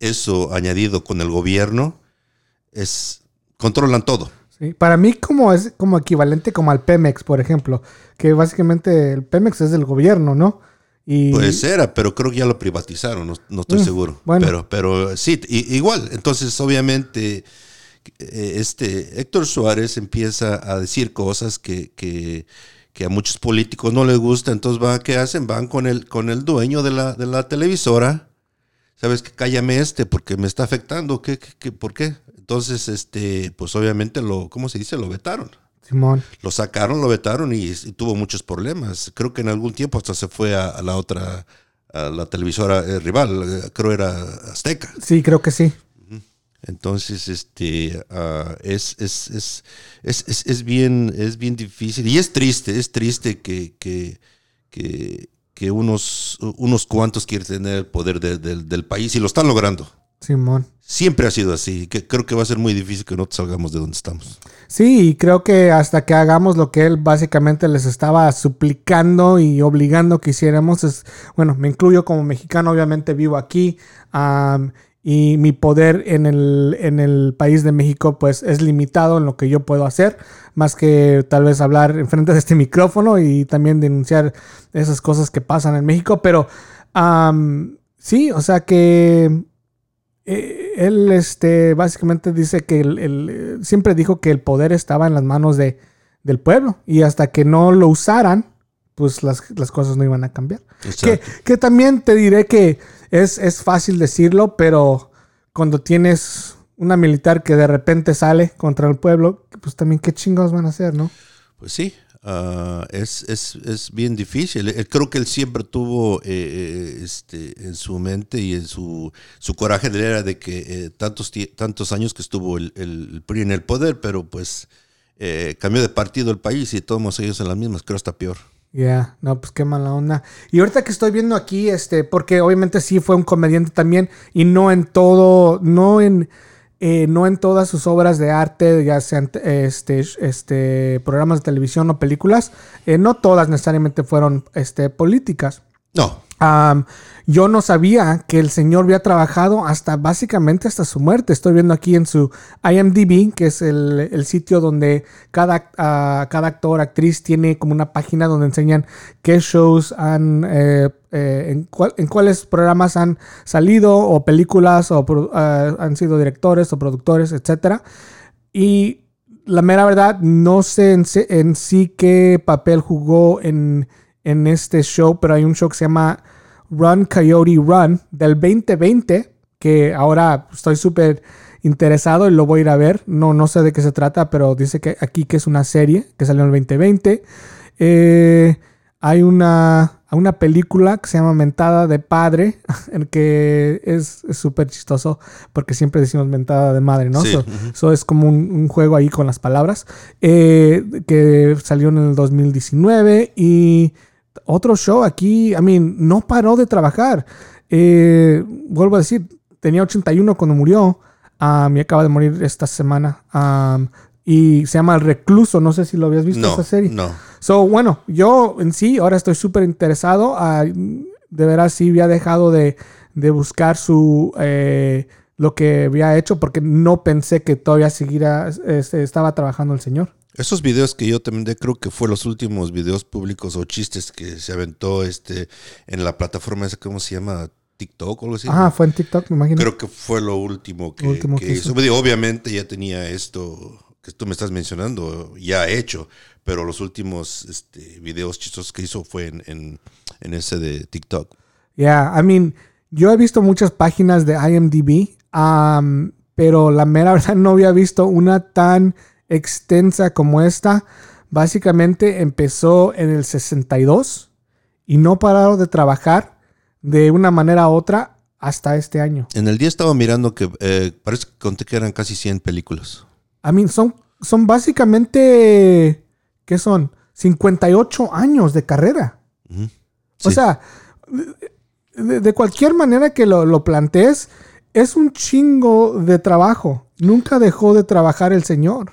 Speaker 2: eso añadido con el gobierno, es, controlan todo.
Speaker 1: Sí. Para mí como es como equivalente como al Pemex, por ejemplo, que básicamente el Pemex es del gobierno, ¿no?
Speaker 2: Puede ser, pero creo que ya lo privatizaron, no, estoy mm, seguro. Pero, pero sí, igual. Entonces, obviamente, eh, este Héctor Suárez empieza a decir cosas que, que, a muchos políticos no les gusta. Entonces, va, ¿qué hacen? Van con el, con el dueño de la, de la televisora, ¿sabes qué? Cállame este porque me está afectando. ¿Qué, qué, qué, por qué? Entonces, este, pues obviamente lo, ¿cómo se dice? Lo vetaron.
Speaker 1: Simón.
Speaker 2: Lo sacaron, lo vetaron y, y tuvo muchos problemas. Creo que en algún tiempo hasta se fue a, a la otra, a la televisora eh, rival, eh, creo era Azteca.
Speaker 1: Sí, creo que sí.
Speaker 2: Entonces, este, ah, es, es, es, es, es- es bien, es bien difícil y es triste, es triste que, que, que, que unos, unos cuantos quieren tener el poder de- del- del país y lo están logrando.
Speaker 1: Simón.
Speaker 2: Siempre ha sido así, que creo que va a ser muy difícil que no salgamos de donde estamos.
Speaker 1: Sí, y creo que hasta que hagamos lo que él básicamente les estaba suplicando y obligando que hiciéramos, es, bueno, me incluyo como mexicano, obviamente vivo aquí, y mi poder en el, en el país de México pues es limitado en lo que yo puedo hacer, más que tal vez hablar enfrente de este micrófono y también denunciar esas cosas que pasan en México, pero am, sí, o sea que eh, él este, básicamente dice que el- siempre dijo que el poder estaba en las manos de, del pueblo y hasta que no lo usaran, pues las, las cosas no iban a cambiar. Que, que también te diré que es, es fácil decirlo, pero cuando tienes una militar que de repente sale contra el pueblo, pues también qué chingados van a hacer, ¿no?
Speaker 2: Pues sí, ah, es, es, es bien difícil. Eh, Creo que él siempre tuvo eh, eh, este, en su mente y en su, su coraje era de que eh, tantos, tantos años que estuvo el, el, PRI en el poder, pero pues eh, cambió de partido el país y todos ellos en las mismas, creo hasta peor.
Speaker 1: Ya, no, pues qué mala onda. Y ahorita que estoy viendo aquí, este, porque obviamente sí fue un comediante también, y no en todo, no en, eh, no en todas sus obras de arte, ya sean este, este, programas de televisión o películas, eh, no todas necesariamente fueron este, políticas.
Speaker 2: No,
Speaker 1: yo no sabía que el señor había trabajado hasta básicamente hasta su muerte. Estoy viendo aquí en su IMDb, que es el, sitio donde cada, ah, cada actor, actriz tiene como una página donde enseñan qué shows han, eh, eh, en, cuál- en cuáles programas han salido o películas o ah, han sido directores o productores, etcétera. Y la mera verdad, no sé en, sí- qué papel jugó en este show, pero hay un show que se llama Run Coyote Run del 2020, que ahora estoy súper interesado y lo voy a ir a ver. No, no sé de qué se trata, pero dice que aquí que es una serie que salió en el 2020. Eh, hay una, una película que se llama Mentada de Padre, en que es súper chistoso porque siempre decimos mentada de madre, ¿no?
Speaker 2: Sí,
Speaker 1: So- es como un, un juego ahí con las palabras, eh, que salió en el 2019 y otro show aquí, I mean, no paró de trabajar. Eh, vuelvo a decir, tenía 81 cuando murió um, y acaba de morir esta semana. um, y se llama El Recluso, no sé si lo habías visto
Speaker 2: no,
Speaker 1: esa serie.
Speaker 2: no.
Speaker 1: So, bueno, yo en sí ahora estoy súper interesado. ah, de veras sí había dejado de, de buscar su eh, lo que había hecho porque no pensé que todavía siguiera, este, estaba trabajando el señor.
Speaker 2: Esos videos que yo también de- creo que fue los últimos videos públicos o chistes que se aventó este en la plataforma esa, ¿cómo se llama? TikTok o algo así.
Speaker 1: Ajá, fue en TikTok, me imagino.
Speaker 2: Creo que fue lo último que,
Speaker 1: Lo último
Speaker 2: que
Speaker 1: que
Speaker 2: hizo. Obviamente ya tenía esto que tú me estás mencionando ya hecho, pero los últimos este, videos chistosos que hizo fue en, en, en ese de TikTok.
Speaker 1: Yeah, I mean, yo he visto muchas páginas de IMDb, um, pero la mera verdad no había visto una tan extensa como esta. Básicamente empezó en el 62 y no parado de trabajar de una manera u otra hasta este año.
Speaker 2: En el día estaba mirando que eh, parece que conté que eran casi 100 películas.
Speaker 1: I mean, son, son básicamente, ¿qué son? 58 años de carrera. O
Speaker 2: Sí.
Speaker 1: sea, de, de cualquier manera que lo, lo plantees, es un chingo de trabajo. Nunca dejó de trabajar el señor.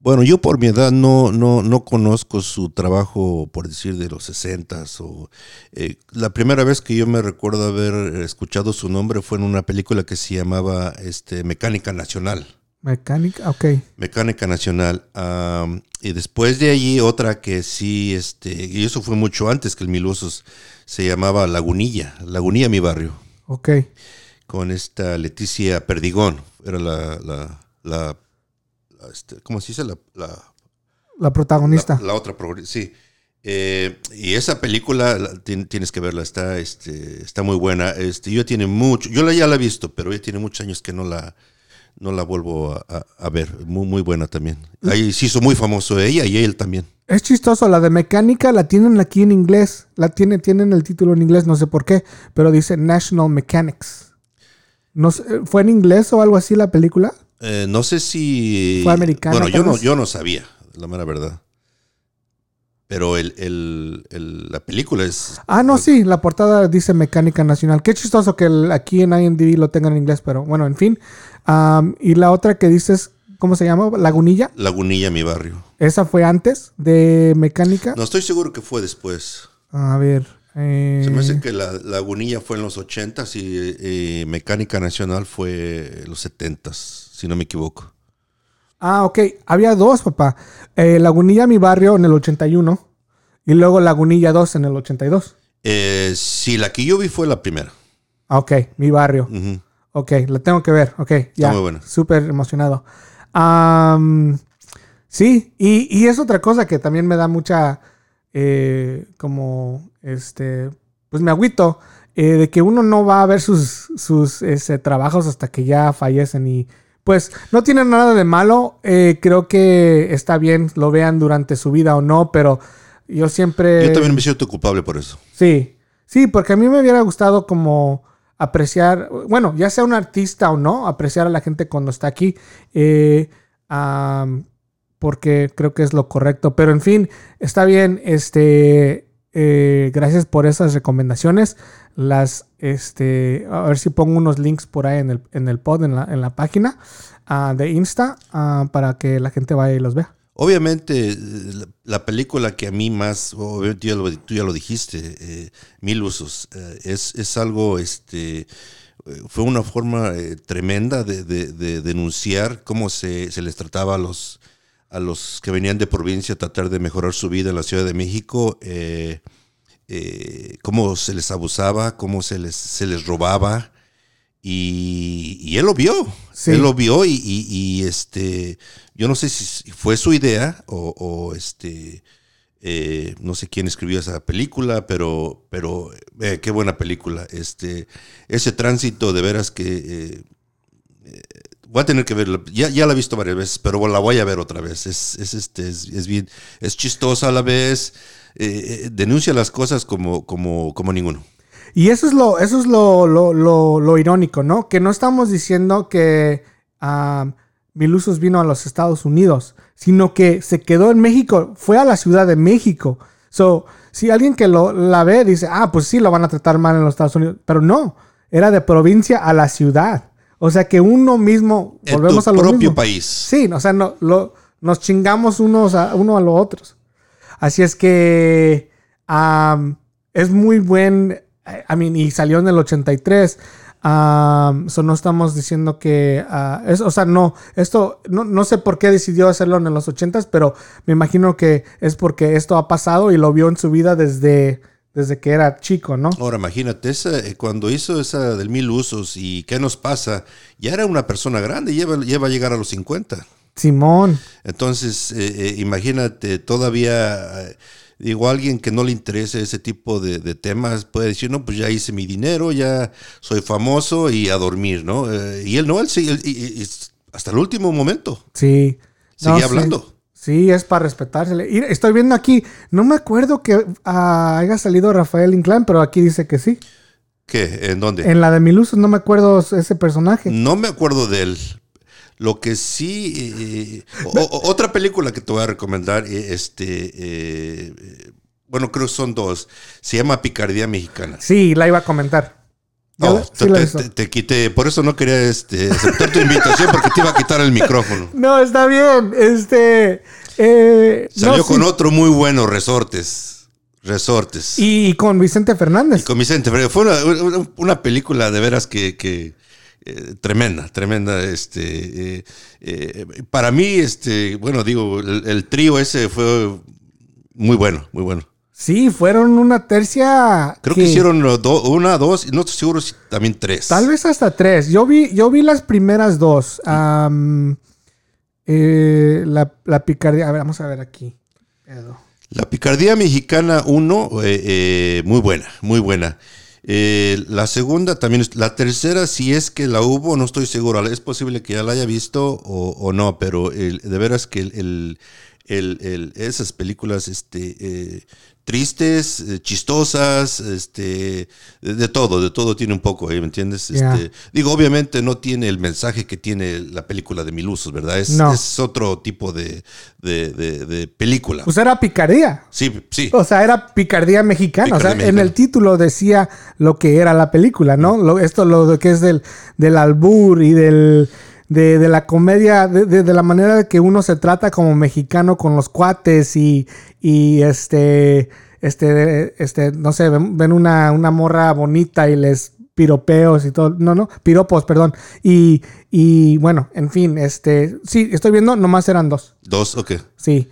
Speaker 2: Bueno, yo por mi edad no, no, no conozco su trabajo, por decir, de los 60 o eh, La primera vez que yo me recuerdo haber escuchado su nombre fue en una película que se llamaba este, Mecánica Nacional.
Speaker 1: Mecánica, ok.
Speaker 2: Mecánica Nacional. am, y después de allí otra que sí, este, y eso fue mucho antes que el Mil Usos, se llamaba Lagunilla, Lagunilla mi barrio,
Speaker 1: Ok.
Speaker 2: con esta Leticia Perdigón, era la, la, la, este, ¿cómo se dice? La, la,
Speaker 1: La protagonista.
Speaker 2: la, la otra, sí. Eh, y esa película la- tien- tienes que verla, está, este, está muy buena. Este, yo tiene mucho, yo la, ya la he visto, pero ya tiene muchos años que no la, no la vuelvo a, a- a ver. Muy, muy buena también. Ahí se hizo muy famoso ella y él también.
Speaker 1: Es chistoso, la de mecánica la tienen aquí en inglés. La tiene, tienen el título en inglés, no sé por qué, pero dice National Mechanics. No sé, ¿Fue en inglés o algo así la película?
Speaker 2: Eh, no sé si.
Speaker 1: Fue americana,
Speaker 2: Bueno, yo no, yo no sabía, la mera verdad. Pero el, el- el- la película es.
Speaker 1: Ah, no, sí, la portada dice Mecánica Nacional. Qué chistoso que el- aquí en IMDb lo tengan en inglés, pero bueno, en fin. Am, y la otra que dices, ¿cómo se llama? Lagunilla.
Speaker 2: Lagunilla, mi barrio.
Speaker 1: Esa fue antes de Mecánica.
Speaker 2: No estoy seguro que fue después.
Speaker 1: A ver. eh,
Speaker 2: Se me hace que la Lagunilla fue en los 80s y eh, Mecánica Nacional fue en los 70s, si no me equivoco.
Speaker 1: Ah, ok. Había dos, papá. Eh, Lagunilla, mi barrio, en el 81. Y luego Lagunilla 2 en el 82.
Speaker 2: Eh, sí, la que yo vi fue la primera.
Speaker 1: Ah, ok. Mi barrio.
Speaker 2: Ujú.
Speaker 1: Ok, la tengo que ver. Ok, ya.
Speaker 2: muy buena.
Speaker 1: Súper emocionado. Sí, y, y es otra cosa que también me da mucha, eh, como, este, pues me agüito, eh, de que uno no va a ver sus, sus este, trabajos hasta que ya fallecen y pues no tiene nada de malo. eh, creo que está bien, lo vean durante su vida o no, pero yo siempre...
Speaker 2: Yo también me siento culpable por eso.
Speaker 1: Sí, sí, porque a mí me hubiera gustado como apreciar, bueno, ya sea un artista o no, apreciar a la gente cuando está aquí, eh, porque creo que es lo correcto. Pero en fin, está bien, este, eh, gracias por esas recomendaciones. Las, este, a ver si pongo unos links por ahí en el, en el pod, en la, en la página ah, de Insta, ah, para que la gente vaya y los vea.
Speaker 2: Obviamente, la, la película que a mí más, obviamente tú ya lo dijiste, eh, Mil Usos, eh, es, es algo, este, fue una forma tremenda de denunciar cómo se, se les trataba a los, a los que venían de provincia a tratar de mejorar su vida en la Ciudad de México, eh, eh, cómo se les abusaba, cómo se les, se les robaba. Y, y él lo vio,
Speaker 1: Sí.
Speaker 2: él lo vio y, y- y, este, yo no sé si fue su idea o, o, este, eh, no sé quién escribió esa película, pero, pero eh, qué buena película. Este, ese tránsito de veras que voy a tener que verla. Ya, ya la he visto varias veces, pero la voy a ver otra vez. Es, es, este, es, es bien, es chistosa a la vez. eh, eh, denuncia las cosas como, como, como ninguno.
Speaker 1: Y eso es lo, eso es lo, lo, lo- irónico, ¿no? Que no estamos diciendo que ah, Milusos vino a los Estados Unidos, sino que se quedó en México, fue a la Ciudad de México. So, si alguien que lo, la ve dice, ah, pues sí, lo van a tratar mal en los Estados Unidos, pero no, era de provincia a la ciudad. O sea que uno mismo,
Speaker 2: En
Speaker 1: volvemos
Speaker 2: tu
Speaker 1: a lo
Speaker 2: propio
Speaker 1: mismo.
Speaker 2: país.
Speaker 1: Sí, o sea, no, lo, nos chingamos unos a, uno a los otros. Así es que es muy buen, I mean, y salió en el 83. am, so no estamos diciendo que, ah, es, o sea, no, esto, no, no sé por qué decidió hacerlo en los 80s, pero me imagino que es porque esto ha pasado y lo vio en su vida desde, desde que era chico, ¿no?
Speaker 2: Ahora imagínate, esa, eh, cuando hizo esa del mil usos y qué nos pasa, ya era una persona grande, lleva, lleva a llegar a los 50.
Speaker 1: Simón.
Speaker 2: Entonces, eh, eh, imagínate, todavía, eh, digo, alguien que no le interese ese tipo de, de temas puede decir, no, pues ya hice mi dinero, ya soy famoso y a dormir, ¿no? Eh, y él no, él sigue, él- y- y- y hasta el último momento,
Speaker 1: Sí.
Speaker 2: seguía
Speaker 1: No, sí.
Speaker 2: hablando.
Speaker 1: Sí, es para respetársele. Y estoy viendo aquí, no me acuerdo que ah, haya salido Rafael Inclán, pero aquí dice que sí.
Speaker 2: ¿Qué? ¿En dónde?
Speaker 1: En la de Milusos no me acuerdo ese personaje.
Speaker 2: No me acuerdo de él. Lo que sí, eh, o- o- otra película que te voy a recomendar, eh, este, eh, eh, bueno, creo que son dos. Se llama Picardía Mexicana.
Speaker 1: Sí, la iba a comentar. La-
Speaker 2: te,
Speaker 1: sí la he
Speaker 2: te-
Speaker 1: visto.
Speaker 2: te- te quité, por eso no quería este, aceptar tu invitación porque te iba a quitar el micrófono.
Speaker 1: No, está bien. Este. eh, no,
Speaker 2: Salió
Speaker 1: sí.
Speaker 2: con otro muy bueno, Resortes. Resortes.
Speaker 1: Y, con Vicente Fernández.
Speaker 2: Y con Vicente Fernández. Fue una, película de veras que, que, eh, tremenda, tremenda. Este, eh, eh, para mí, este, bueno, digo, el, el trío ese fue muy bueno, muy bueno.
Speaker 1: Sí, fueron una tercia.
Speaker 2: Creo que, hicieron do- una, dos, y no estoy seguro si también tres.
Speaker 1: Tal vez hasta tres. Yo vi, yo vi las primeras dos. Eh, la, la picardía. A ver, vamos a ver aquí.
Speaker 2: La Picardía Mexicana 1, eh, eh, muy buena, muy buena. Eh, la segunda también, la tercera, si es que la hubo, no estoy seguro. Es posible que ya la haya visto o, no, pero de veras que el, esas películas este, tristes, eh, chistosas, este, de, todo, de todo tiene un poco ahí, ¿me entiendes? Este, digo, obviamente no tiene el mensaje que tiene la película de Milusos, ¿verdad? Es, es otro tipo de, película.
Speaker 1: Pues era picardía.
Speaker 2: Sí, sí.
Speaker 1: O sea, era picardía mexicana. o sea, en el título decía lo que era la película, ¿no? Lo, esto lo que es del, del albur y del... De, la comedia, de, de, la manera que uno se trata como mexicano con los cuates y, y este, este, este, no sé, ven, una, una morra bonita y les piropeos y todo, no, no, piropos, perdón. Y, y bueno, en fin, este, sí, estoy viendo, nomás eran dos.
Speaker 2: Dos, ok.
Speaker 1: Sí.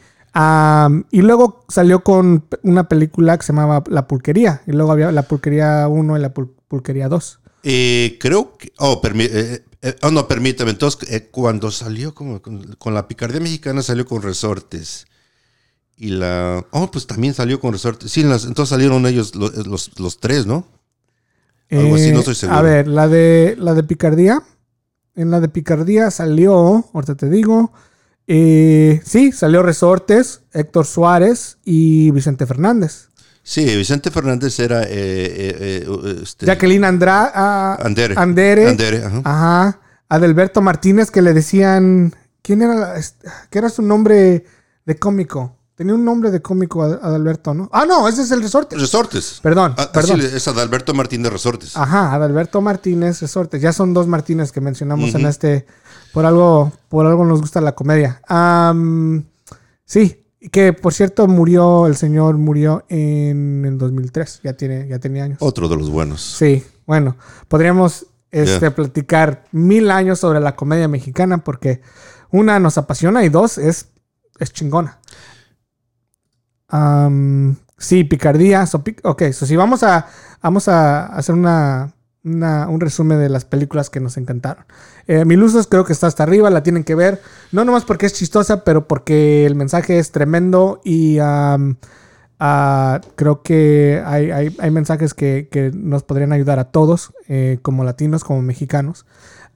Speaker 1: y luego salió con una película que se llamaba La Pulquería. Y luego había La Pulquería 1 y La Pulquería 2.
Speaker 2: Eh, creo que. Oh, eh, eh, oh, no, permítame. Entonces, cuando salió con, con, la picardía mexicana, salió con resortes. Y la. Oh, pues también salió con resortes. Sí, entonces salieron ellos los, los, tres, ¿no?
Speaker 1: Algo así, no estoy eh, seguro. A ver, la de, la de Picardía. En la de Picardía salió, ahorita te digo. Eh, sí, salió Resortes, Héctor Suárez y Vicente Fernández.
Speaker 2: Sí, Vicente Fernández era. Eh,
Speaker 1: este, Jacqueline Andra, ah, Andere. Andere. ajá. ajá. Adelberto Martínez, que le decían. ¿Quién era? ¿Qué era su nombre de cómico? Tenía un nombre de cómico Adalberto, ¿no? Ah, no, ese es el Resortes.
Speaker 2: Resortes.
Speaker 1: Perdón,
Speaker 2: ah,
Speaker 1: perdón.
Speaker 2: Sí, es Adalberto Martínez Resortes.
Speaker 1: Ajá, Adalberto Martínez Resortes. Ya son dos Martínez que mencionamos en este. Por algo, por algo nos gusta la comedia. sí, que por cierto murió, el señor murió en el 2003. Ya tiene, ya tenía años.
Speaker 2: Otro de los buenos.
Speaker 1: Sí, bueno, podríamos este, platicar mil años sobre la comedia mexicana porque una nos apasiona y dos es, es chingona sí, picardía. ok, si vamos a, vamos a hacer una, un resumen de las películas que nos encantaron. Eh, Milusos creo que está hasta arriba, la tienen que ver. No nomás porque es chistosa, pero porque el mensaje es tremendo y ah, creo que hay, mensajes que, nos podrían ayudar a todos, eh, como latinos, como mexicanos.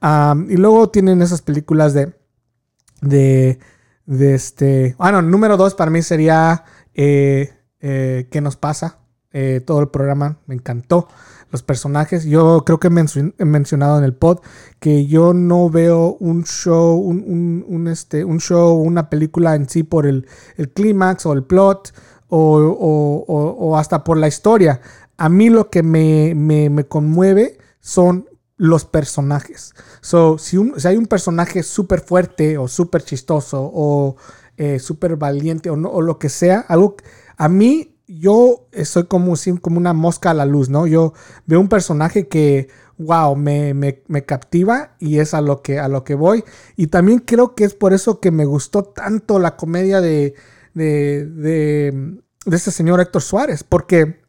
Speaker 1: y luego tienen esas películas de... de de este. Ah, número dos para mí sería eh, eh, ¿Qué nos pasa? Todo el programa me encantó. Los personajes, yo creo que he, mencionado en el pod que yo no veo un show, un, este, un show, una película en sí por el, clímax o el plot o, hasta por la historia. A mí lo que me, me, conmueve son los personajes. So, si, si hay un personaje súper fuerte o súper chistoso o eh, súper valiente o, no, o lo que sea, algo, a mí yo soy como, como una mosca a la luz, ¿no? Yo veo un personaje que, wow, me, me, me, captiva y es a lo, que, a lo que voy. Y también creo que es por eso que me gustó tanto la comedia de, de, de, de este señor Héctor Suárez, porque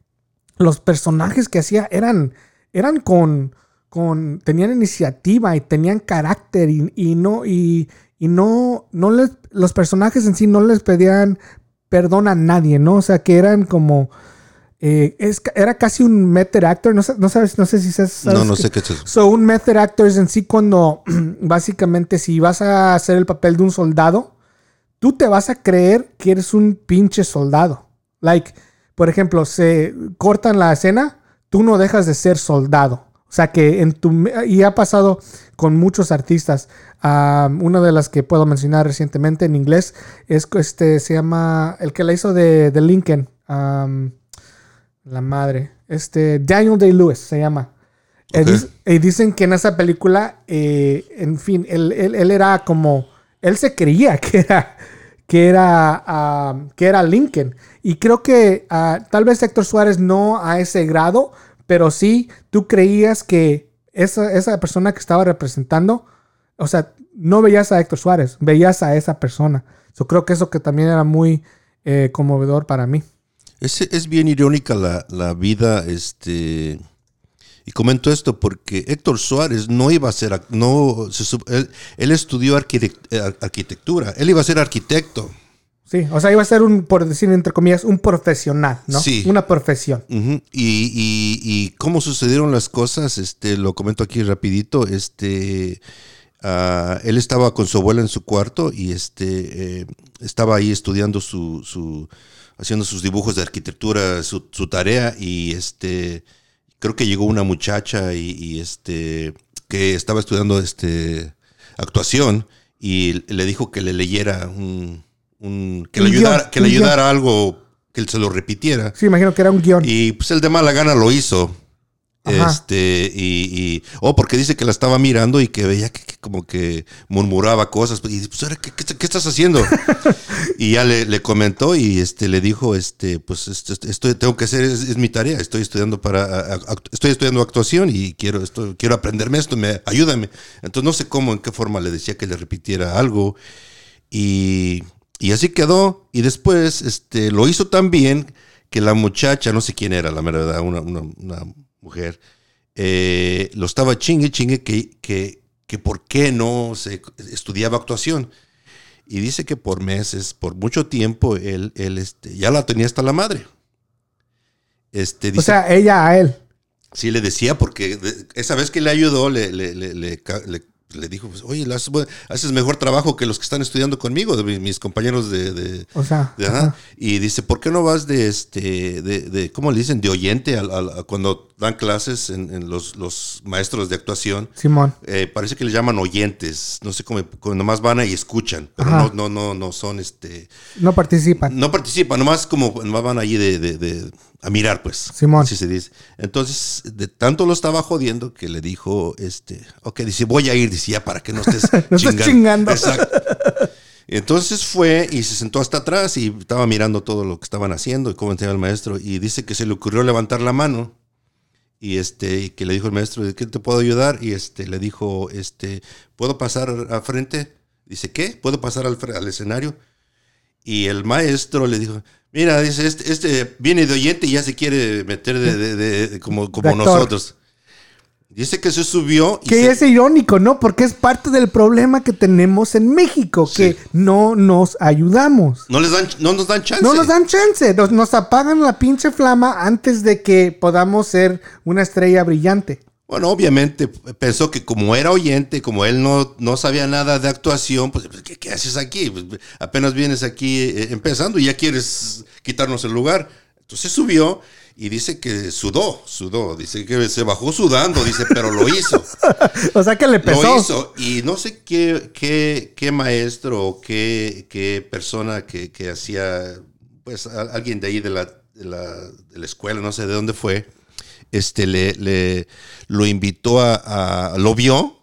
Speaker 1: los personajes que hacía eran, eran con, con, tenían iniciativa y tenían carácter y, y no, y, y no, no les, los personajes en sí no les pedían perdón a nadie, ¿no? O sea, que eran como, eh, es, era casi un method actor, no, no sabes, no sé si sabes.
Speaker 2: no, no sé qué es eso.
Speaker 1: So, un method actor es en sí cuando, básicamente, si vas a hacer el papel de un soldado, tú te vas a creer que eres un pinche soldado. Like, por ejemplo, se cortan la escena, tú no dejas de ser soldado. O sea que en tu... Y ha pasado con muchos artistas. una de las que puedo mencionar recientemente en inglés es este, se llama, el que la hizo de, Lincoln. la madre. Este, Daniel Day-Lewis se llama. Y dicen que en esa película, eh, en fin, él, era como... Él se creía que era que era, que era Lincoln. Y creo que ah, tal vez Héctor Suárez no a ese grado, pero sí tú creías que esa, esa persona que estaba representando, o sea, no veías a Héctor Suárez, veías a esa persona. Yo creo que eso que también era muy eh, conmovedor para mí.
Speaker 2: Es, es bien irónica la, la, vida, este, y comento esto porque Héctor Suárez no iba a ser, no, él, estudió eh, arquitectura, él iba a ser arquitecto.
Speaker 1: Sí, o sea, iba a ser un, por decir entre comillas, un profesional, ¿no?
Speaker 2: Sí.
Speaker 1: Una profesión.
Speaker 2: Y, y- y cómo sucedieron las cosas, este, lo comento aquí rapidito. Este, ah, él estaba con su abuela en su cuarto y este, eh, estaba ahí estudiando su, su- haciendo sus dibujos de arquitectura, su, su tarea y este, creo que llegó una muchacha y, y, este, que estaba estudiando este, actuación y le dijo que le leyera un, un- que le
Speaker 1: Un guion,
Speaker 2: ayudara, que le ayudara algo, que él se lo repitiera.
Speaker 1: Sí, imagino que era un guion.
Speaker 2: Y pues el de mala gana lo hizo.
Speaker 1: Ajá.
Speaker 2: Este, y, y- oh, porque dice que la estaba mirando y que veía que, que como que murmuraba cosas. Y dice, pues, ¿qué, qué- qué estás haciendo? y ya le, le comentó y este, le dijo, este, pues, esto, esto tengo que hacer, es, es mi tarea. Estoy estudiando para, a- a- estoy estudiando actuación y quiero, esto, quiero aprenderme esto, me, ayúdame. Entonces no sé cómo, en qué forma le decía que le repitiera algo. Y, y así quedó. Y después este, lo hizo tan bien que la muchacha, no sé quién era, la verdad, una, una, una mujer, eh, lo estaba chingue, chingue, que, que, que por qué no se estudiaba actuación. Y dice que por meses, por mucho tiempo, él, él este, ya la tenía hasta la madre. Este,
Speaker 1: o sea, ella a él.
Speaker 2: Sí, le decía, porque esa vez que le ayudó, le, le, le, le le- dijo, pues, oye, haces, mejor trabajo que los que están estudiando conmigo, de mi- mis compañeros de... de-
Speaker 1: O sea,
Speaker 2: de- ajá".
Speaker 1: ajá.
Speaker 2: Y dice, ¿por qué no vas de, este, de, de ¿cómo le dicen? De oyente a cuando dan clases en, en los, los maestros de actuación.
Speaker 1: Simón.
Speaker 2: Eh, parece que le llaman oyentes, no sé cómo, nomás van y escuchan, pero
Speaker 1: Ajá.
Speaker 2: no, no, no, no son este...
Speaker 1: No participan.
Speaker 2: No participan, nomás como nomás van allí de- a mirar, pues.
Speaker 1: Simón.
Speaker 2: Así se dice. Entonces, de tanto lo estaba jodiendo que le dijo, este, ok, dice, voy a ir, dice, ya para que no estés
Speaker 1: No estés chingando.
Speaker 2: Exacto. Entonces fue y se sentó hasta atrás y estaba mirando todo lo que estaban haciendo y cómo enseñaba el maestro. Y dice que se le ocurrió levantar la mano. Y este, y que le dijo el maestro, ¿de qué te puedo ayudar? Y este, le dijo, este, ¿puedo pasar al frente? Dice, ¿qué? ¿Puedo pasar al, al escenario? Y el maestro le dijo, mira, dice, este, este viene de oyente y ya se quiere meter de, de- de- de- como, nosotros. Dice que se subió y
Speaker 1: Que
Speaker 2: se-
Speaker 1: es irónico, ¿no? Porque es parte del problema que tenemos en México, que
Speaker 2: Sí.
Speaker 1: no nos ayudamos.
Speaker 2: no les dan, no nos dan chance.
Speaker 1: No nos dan chance, nos, nos apagan la pinche flama antes de que podamos ser una estrella brillante.
Speaker 2: Bueno, obviamente pensó que como era oyente, como él no, no sabía nada de actuación, pues ¿qué, qué haces aquí? Pues, apenas vienes aquí eh, empezando y ya quieres quitarnos el lugar. Entonces subió y dice que sudó, sudó, dice que se bajó sudando, dice, pero lo hizo.
Speaker 1: O sea que le pesó.
Speaker 2: Lo hizo. Y no sé qué, qué, qué maestro o qué, qué persona que, que hacía, pues a- alguien de ahí de la, de, la, de la escuela, no sé de dónde fue, este, le, le lo invitó a, a- lo vio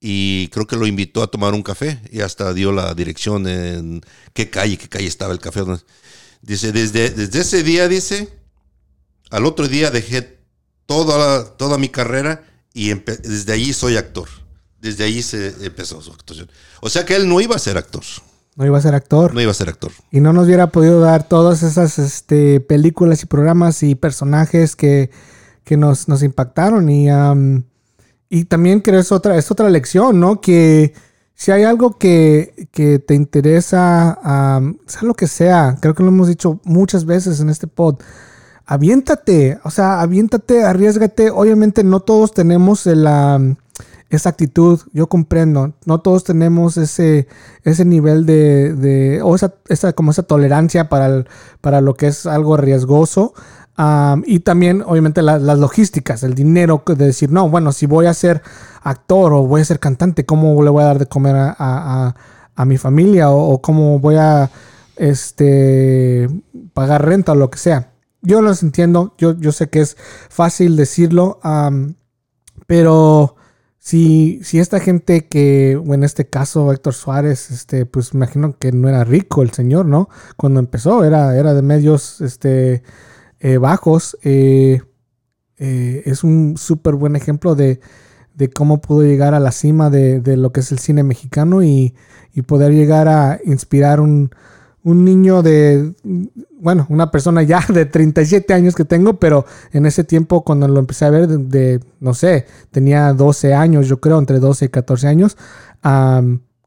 Speaker 2: y creo que lo invitó a tomar un café y hasta dio la dirección en qué calle, qué calle estaba el café. Dice, desde, desde ese día, dice, al otro día dejé toda, toda mi carrera y desde allí soy actor. Desde ahí se empezó su actuación. O sea que él no iba a ser actor.
Speaker 1: No iba a ser actor.
Speaker 2: No iba a ser actor.
Speaker 1: Y no nos hubiera podido dar todas esas este, películas y programas y personajes que, que nos, nos impactaron. Y, am, y también creo es otra, es otra lección, ¿no? Que si hay algo que, que te interesa, am, sea lo que sea, creo que lo hemos dicho muchas veces en este pod, aviéntate, o sea, aviéntate, arriesgate. Obviamente no todos tenemos el, am, esa actitud, yo comprendo, no todos tenemos ese, ese nivel de, de o esa, esa, como esa tolerancia para, para lo que es algo riesgoso. Y también, obviamente, la- las logísticas, el dinero de decir, no, bueno, si voy a ser actor o voy a ser cantante, ¿cómo le voy a dar de comer a, a- mi familia? O, cómo voy a este, pagar renta o lo que sea. Yo los entiendo, yo, yo sé que es fácil decirlo, pero si, si esta gente que, o en este caso Héctor Suárez, este, pues imagino que no era rico el señor, ¿no? Cuando empezó, era, era de medios este, eh, bajos. eh, eh, es un súper buen ejemplo de, de cómo pudo llegar a la cima de, de lo que es el cine mexicano y, y poder llegar a inspirar un, un niño de, bueno, una persona ya de 37 años que tengo, pero en ese tiempo cuando lo empecé a ver, de, no sé, tenía 12 años, yo creo, entre 12 y 14 años,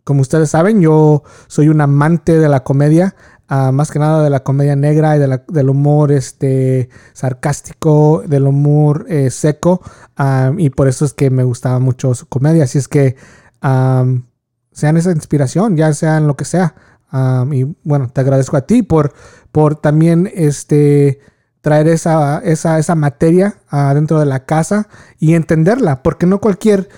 Speaker 1: como ustedes saben, yo soy un amante de la comedia. Más que nada de la comedia negra y del humor este, sarcástico, del humor eh, seco. Y por eso es que me gustaba mucho su comedia. Así es que sean esa inspiración, ya sean lo que sea. y bueno, te agradezco a ti por, por también este, traer esa, esa, esa materia dentro de la casa y entenderla, porque no cualquier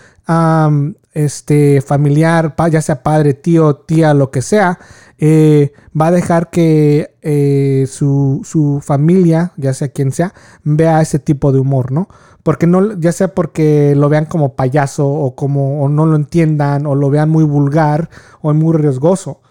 Speaker 1: este, familiar, ya sea padre, tío, tía, lo que sea, eh, va a dejar que eh, su, familia, ya sea quien sea, vea ese tipo de humor, ¿no? Porque no, ya sea porque lo vean como payaso o como o no lo entiendan o lo vean muy vulgar o muy riesgoso.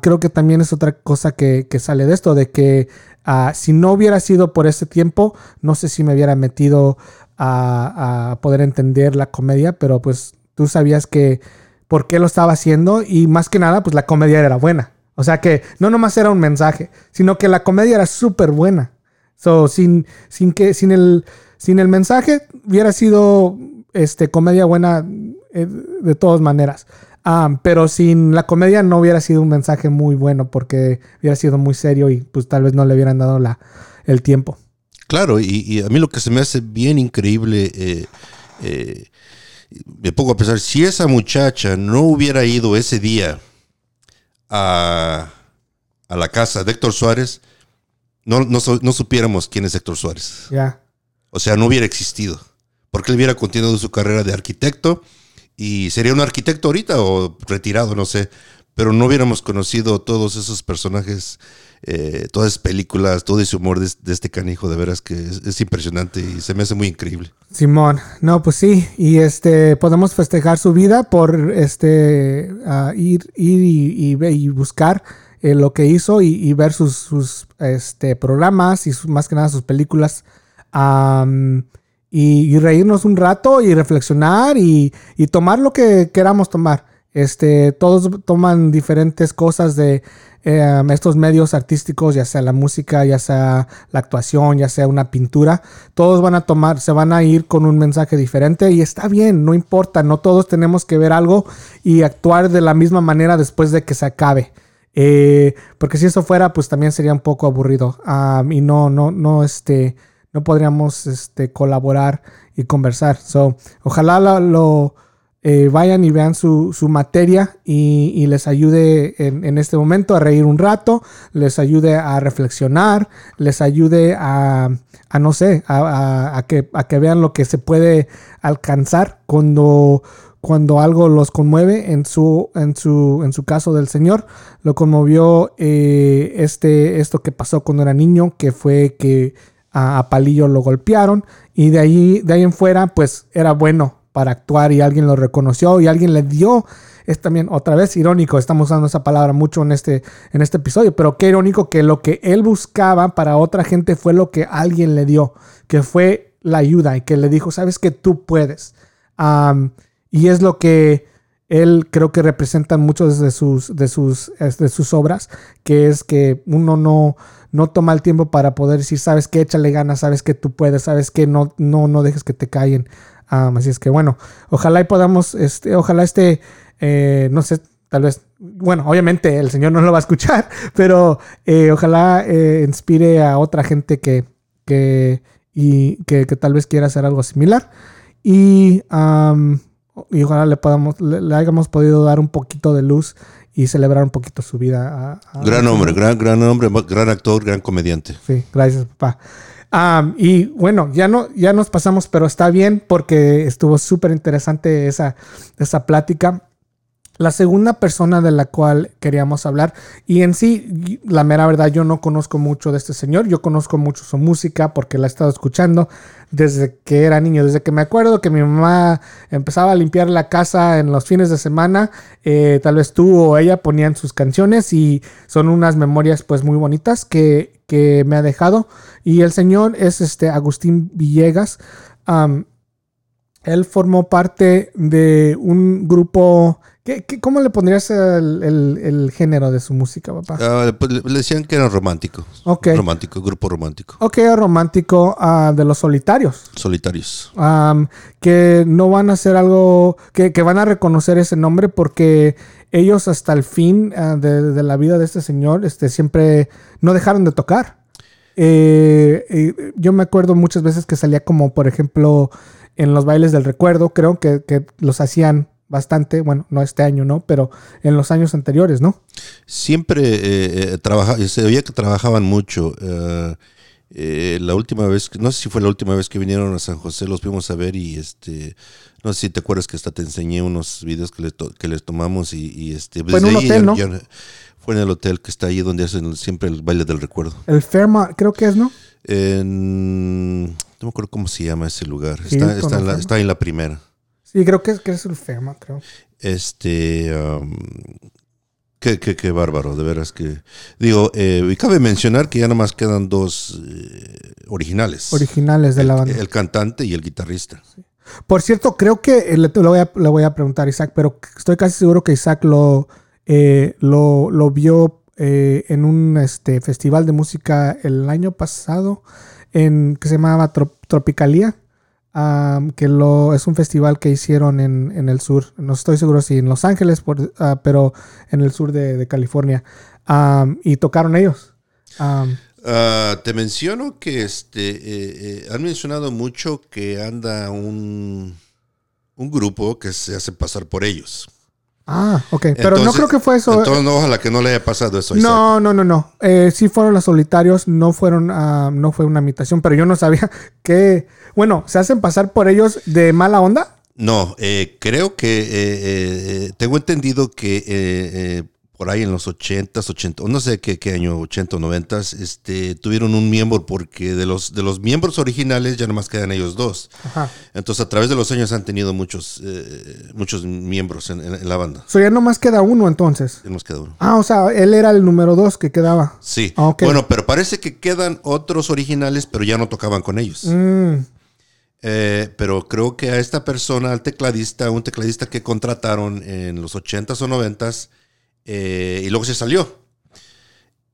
Speaker 1: creo que también es otra cosa que, sale de esto, de que ah, si no hubiera sido por ese tiempo, no sé si me hubiera metido a, a poder entender la comedia, pero pues tú sabías que por qué lo estaba haciendo y más que nada, pues la comedia era buena. O sea que no nomás era un mensaje, sino que la comedia era súper buena. So, sin, sin, que, sin, el, sin el mensaje hubiera sido este, comedia buena eh, de todas maneras. Pero sin la comedia no hubiera sido un mensaje muy bueno porque hubiera sido muy serio y pues tal vez no le hubieran dado la, el tiempo.
Speaker 2: Claro, y, a mí lo que se me hace bien increíble eh, eh, me pongo a pensar, si esa muchacha no hubiera ido ese día a, la casa de Héctor Suárez, no, no, supiéramos quién es Héctor Suárez.
Speaker 1: Ya.
Speaker 2: O sea, no hubiera existido. Porque él hubiera continuado su carrera de arquitecto y sería un arquitecto ahorita o retirado, no sé. Pero no hubiéramos conocido todos esos personajes eh, todas esas películas, todo ese humor de, este canijo, de veras que es, impresionante y se me hace muy increíble.
Speaker 1: Simón, no, pues sí, y este podemos festejar su vida por este ir, ir y, buscar eh, lo que hizo y, ver sus, este, programas y más que nada sus películas. y, reírnos un rato y reflexionar y, tomar lo que queramos tomar. Este, todos toman diferentes cosas de Em, estos medios artísticos, ya sea la música, ya sea la actuación, ya sea una pintura, todos van a tomar, se van a ir con un mensaje diferente y está bien, no importa, no todos tenemos que ver algo y actuar de la misma manera después de que se acabe. Eh, porque si eso fuera, pues también sería un poco aburrido y no, no, no, este, no podríamos este, colaborar y conversar. So, ojalá lo eh, vayan y vean su, materia y, les ayude en, este momento a reír un rato, les ayude a reflexionar, les ayude a, no sé, a, que, a que vean lo que se puede alcanzar cuando, cuando algo los conmueve. En su, en su, en su caso del Señor, lo conmovió eh, este, esto que pasó cuando era niño, que fue que a, Palillo lo golpearon y de ahí, de ahí en fuera, pues era bueno para actuar y alguien lo reconoció y alguien le dio. Es también otra vez irónico, estamos usando esa palabra mucho en este, en este episodio, pero qué irónico que lo que él buscaba para otra gente fue lo que alguien le dio, que fue la ayuda y que le dijo, sabes que tú puedes. y es lo que él creo que representa muchos de sus, de sus, de sus obras, que es que uno no, no toma el tiempo para poder decir, sabes que échale ganas, sabes que tú puedes, sabes que no, no, no dejes que te callen así es que bueno, ojalá y podamos, este, ojalá este, eh, no sé, tal vez, bueno, obviamente el Señor no lo va a escuchar, pero eh, ojalá eh, inspire a otra gente que, que, y, que, tal vez quiera hacer algo similar. Y, y ojalá le, podamos, le, hayamos podido dar un poquito de luz y celebrar un poquito su vida.
Speaker 2: gran hombre, gran, gran hombre, gran actor, gran comediante.
Speaker 1: Sí, gracias, papá y bueno, ya, no, ya nos pasamos, pero está bien porque estuvo súper interesante esa, esa plática. La segunda persona de la cual queríamos hablar, y en sí, la mera verdad, yo no conozco mucho de este señor, yo conozco mucho su música porque la he estado escuchando desde que era niño, desde que me acuerdo que mi mamá empezaba a limpiar la casa en los fines de semana, eh, tal vez tú o ella ponían sus canciones y son unas memorias pues muy bonitas que, que me ha dejado. Y el señor es este Agustín Villegas. él formó parte de un grupo cómo le pondrías el, género de su música, papá?
Speaker 2: Ah, pues, le decían que era romántico.
Speaker 1: Ok.
Speaker 2: Romántico, grupo romántico.
Speaker 1: Ok, romántico ah, de los solitarios.
Speaker 2: Solitarios.
Speaker 1: que no van a hacer algo, que, van a reconocer ese nombre porque ellos hasta el fin ah, de, la vida de este señor, este, siempre no dejaron de tocar. Eh, eh, yo me acuerdo muchas veces que salía como, por ejemplo, en los bailes del recuerdo, creo que, los hacían bastante, bueno, no este año, ¿no? Pero en los años anteriores, ¿no?
Speaker 2: Siempre eh, eh, trabaja, se veía que trabajaban mucho. eh, eh, la última vez, no sé si fue la última vez que vinieron a San José, los fuimos a ver y este, no sé si te acuerdas que hasta te enseñé unos videos que, le to- que les tomamos y, y, este,
Speaker 1: Fue en un hotel,
Speaker 2: ya-
Speaker 1: ¿no?
Speaker 2: ya- fue en el hotel que está ahí donde hacen siempre el baile del recuerdo.
Speaker 1: El Fairmont, creo que es, ¿no?
Speaker 2: En, no me acuerdo cómo se llama ese lugar.
Speaker 1: Sí,
Speaker 2: Está, está, en la,
Speaker 1: conocemos.
Speaker 2: está en la primera.
Speaker 1: Sí, creo que es, que es el Fairmont, creo.
Speaker 2: Este. um, qué, qué- qué bárbaro, de veras que. Digo, eh, y cabe mencionar que ya nomás quedan dos eh, originales:
Speaker 1: Originales de la banda.
Speaker 2: el, el cantante y el guitarrista.
Speaker 1: Por cierto, creo que eh, le, le voy a, le voy a preguntar a Isaac, pero estoy casi seguro que Isaac lo, eh, lo, lo vio eh, en un este, festival de música el año pasado en, que se llamaba Trop- Tropicalia, am, que lo, es un festival que hicieron en, en el sur. No estoy seguro si en Los Ángeles, por- ah, pero en el sur de, California. Y tocaron ellos.
Speaker 2: Ah, te menciono que este eh, eh, han mencionado mucho que anda un, un grupo que se hace pasar por ellos.
Speaker 1: Ah, ok. Pero no creo que fue eso.
Speaker 2: Entonces, no, ojalá que no le haya pasado eso. Isaac.
Speaker 1: No, no, no, no. Eh, sí fueron los solitarios, no fueron, ah, no fue una imitación, pero yo no sabía que, bueno, se hacen pasar por ellos de mala onda.
Speaker 2: No, eh, creo que eh, eh, eh, tengo entendido que eh, eh, por ahí en los 80s, 80, o no sé qué, qué año, 80 o 90, este, tuvieron un miembro porque de los, de los miembros originales ya nomás quedan ellos dos.
Speaker 1: Ajá.
Speaker 2: Entonces a través de los años han tenido muchos, eh, muchos miembros en, en- en la banda.
Speaker 1: So ya nomás queda uno entonces.
Speaker 2: Ya nos queda uno.
Speaker 1: Ah, o sea, él era el número dos que quedaba.
Speaker 2: Sí.
Speaker 1: Ah.
Speaker 2: Bueno, pero parece que quedan otros originales, pero ya no tocaban con ellos.
Speaker 1: Mm,
Speaker 2: Eh, pero creo que a esta persona, al tecladista, un tecladista que contrataron en los 80s o 90s, eh, y luego se salió.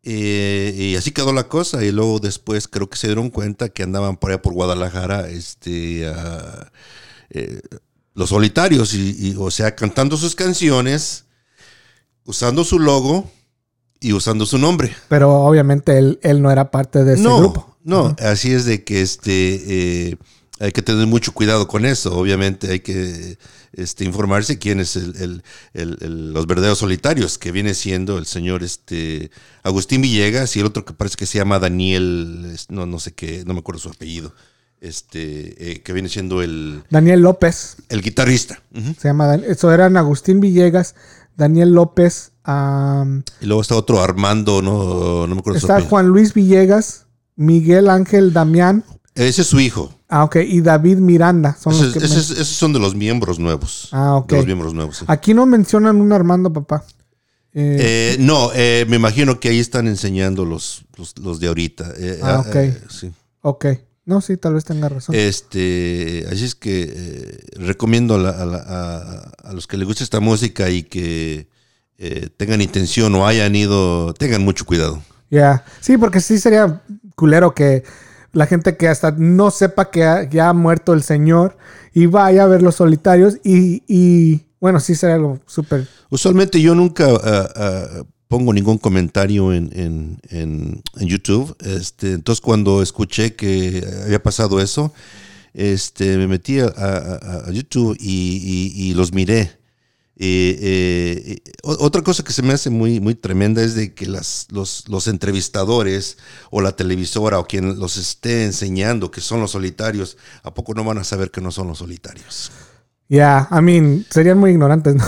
Speaker 2: Eh, y así quedó la cosa. Y luego después creo que se dieron cuenta que andaban por allá por Guadalajara, este, eh, los solitarios, y, y, o sea, cantando sus canciones, usando su logo y usando su nombre.
Speaker 1: pero obviamente él, él no era parte de ese
Speaker 2: no,
Speaker 1: grupo.
Speaker 2: No, así es de que este hay que tener mucho cuidado con eso. Obviamente hay que este, informarse quién es el, el- el- el- los verdaderos solitarios, que viene siendo el señor este Agustín Villegas y el otro que parece que se llama Daniel, no, no sé qué, no me acuerdo su apellido. Este, eh, que viene siendo el,
Speaker 1: Daniel López,
Speaker 2: el guitarrista.
Speaker 1: Se llama, eso eran Agustín Villegas, Daniel López,
Speaker 2: Y luego está otro Armando, no, no me acuerdo su
Speaker 1: está. Juan Luis Villegas, Miguel Ángel Damián,
Speaker 2: Ese es su hijo.
Speaker 1: ah, ok, y David Miranda. Son
Speaker 2: Ese-
Speaker 1: los que
Speaker 2: esos son de los miembros nuevos.
Speaker 1: Ah, ok.
Speaker 2: De los miembros nuevos. sí.
Speaker 1: Aquí no mencionan un Armando, papá. Eh,
Speaker 2: Eh, no, eh, me imagino que ahí están enseñando los, los, los de ahorita. Eh,
Speaker 1: Ah, ok.
Speaker 2: sí.
Speaker 1: ok. No, sí, tal vez tenga razón.
Speaker 2: Este, así es que eh, recomiendo a, la- a la- a- a los que les guste esta música y que eh, tengan intención o hayan ido, tengan mucho cuidado.
Speaker 1: Ya. Sí, porque sí sería culero que la gente que hasta no sepa que ha- ya ha muerto el señor y vaya a ver los solitarios y, y, bueno, sí sería algo súper...
Speaker 2: Usualmente yo nunca ah, ah, pongo ningún comentario en, en- en- YouTube. Este, entonces cuando escuché que había pasado eso, este, me metí a, a- YouTube y- y los miré. Eh, eh, eh, otra cosa que se me hace muy, muy tremenda es de que las, los, los entrevistadores o la televisora o quien los esté enseñando que son los solitarios, ¿a poco no van a saber que no son los solitarios?
Speaker 1: Ya, I mean, serían muy ignorantes, ¿no?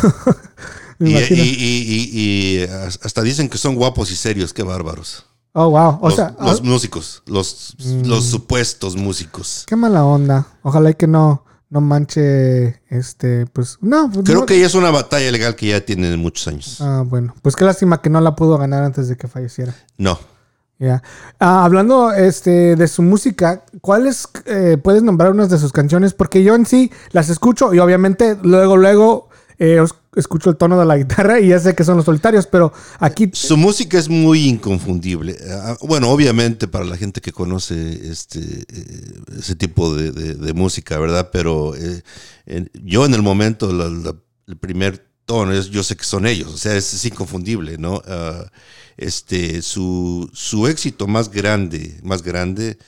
Speaker 1: Me
Speaker 2: Y, y- y- y- hasta dicen que son guapos y serios, qué bárbaros.
Speaker 1: oh, wow. O
Speaker 2: los,
Speaker 1: sea,
Speaker 2: los
Speaker 1: ah,
Speaker 2: músicos, los, los supuestos músicos.
Speaker 1: qué mala onda. Ojalá y que no, no manche, este, pues, no. pues,
Speaker 2: Creo
Speaker 1: no-
Speaker 2: que ya es una batalla legal que ya tienen muchos años.
Speaker 1: Ah, bueno. Pues qué lástima que no la pudo ganar antes de que falleciera.
Speaker 2: No.
Speaker 1: Ya. Ah, hablando este, de su música, ¿cuáles eh, puedes nombrar unas de sus canciones? Porque yo en sí las escucho y obviamente luego, luego eh, escucho el tono de la guitarra y ya sé que son los solitarios, pero aquí...
Speaker 2: Su música es muy inconfundible. Ah, Bueno, obviamente para la gente que conoce este eh, ese tipo de, música, ¿verdad? Pero eh, yo en el momento, la- el primer tono, es- yo sé que son ellos, o sea, es, es inconfundible, ¿no? Ah, este, su, su éxito más grande, más grande,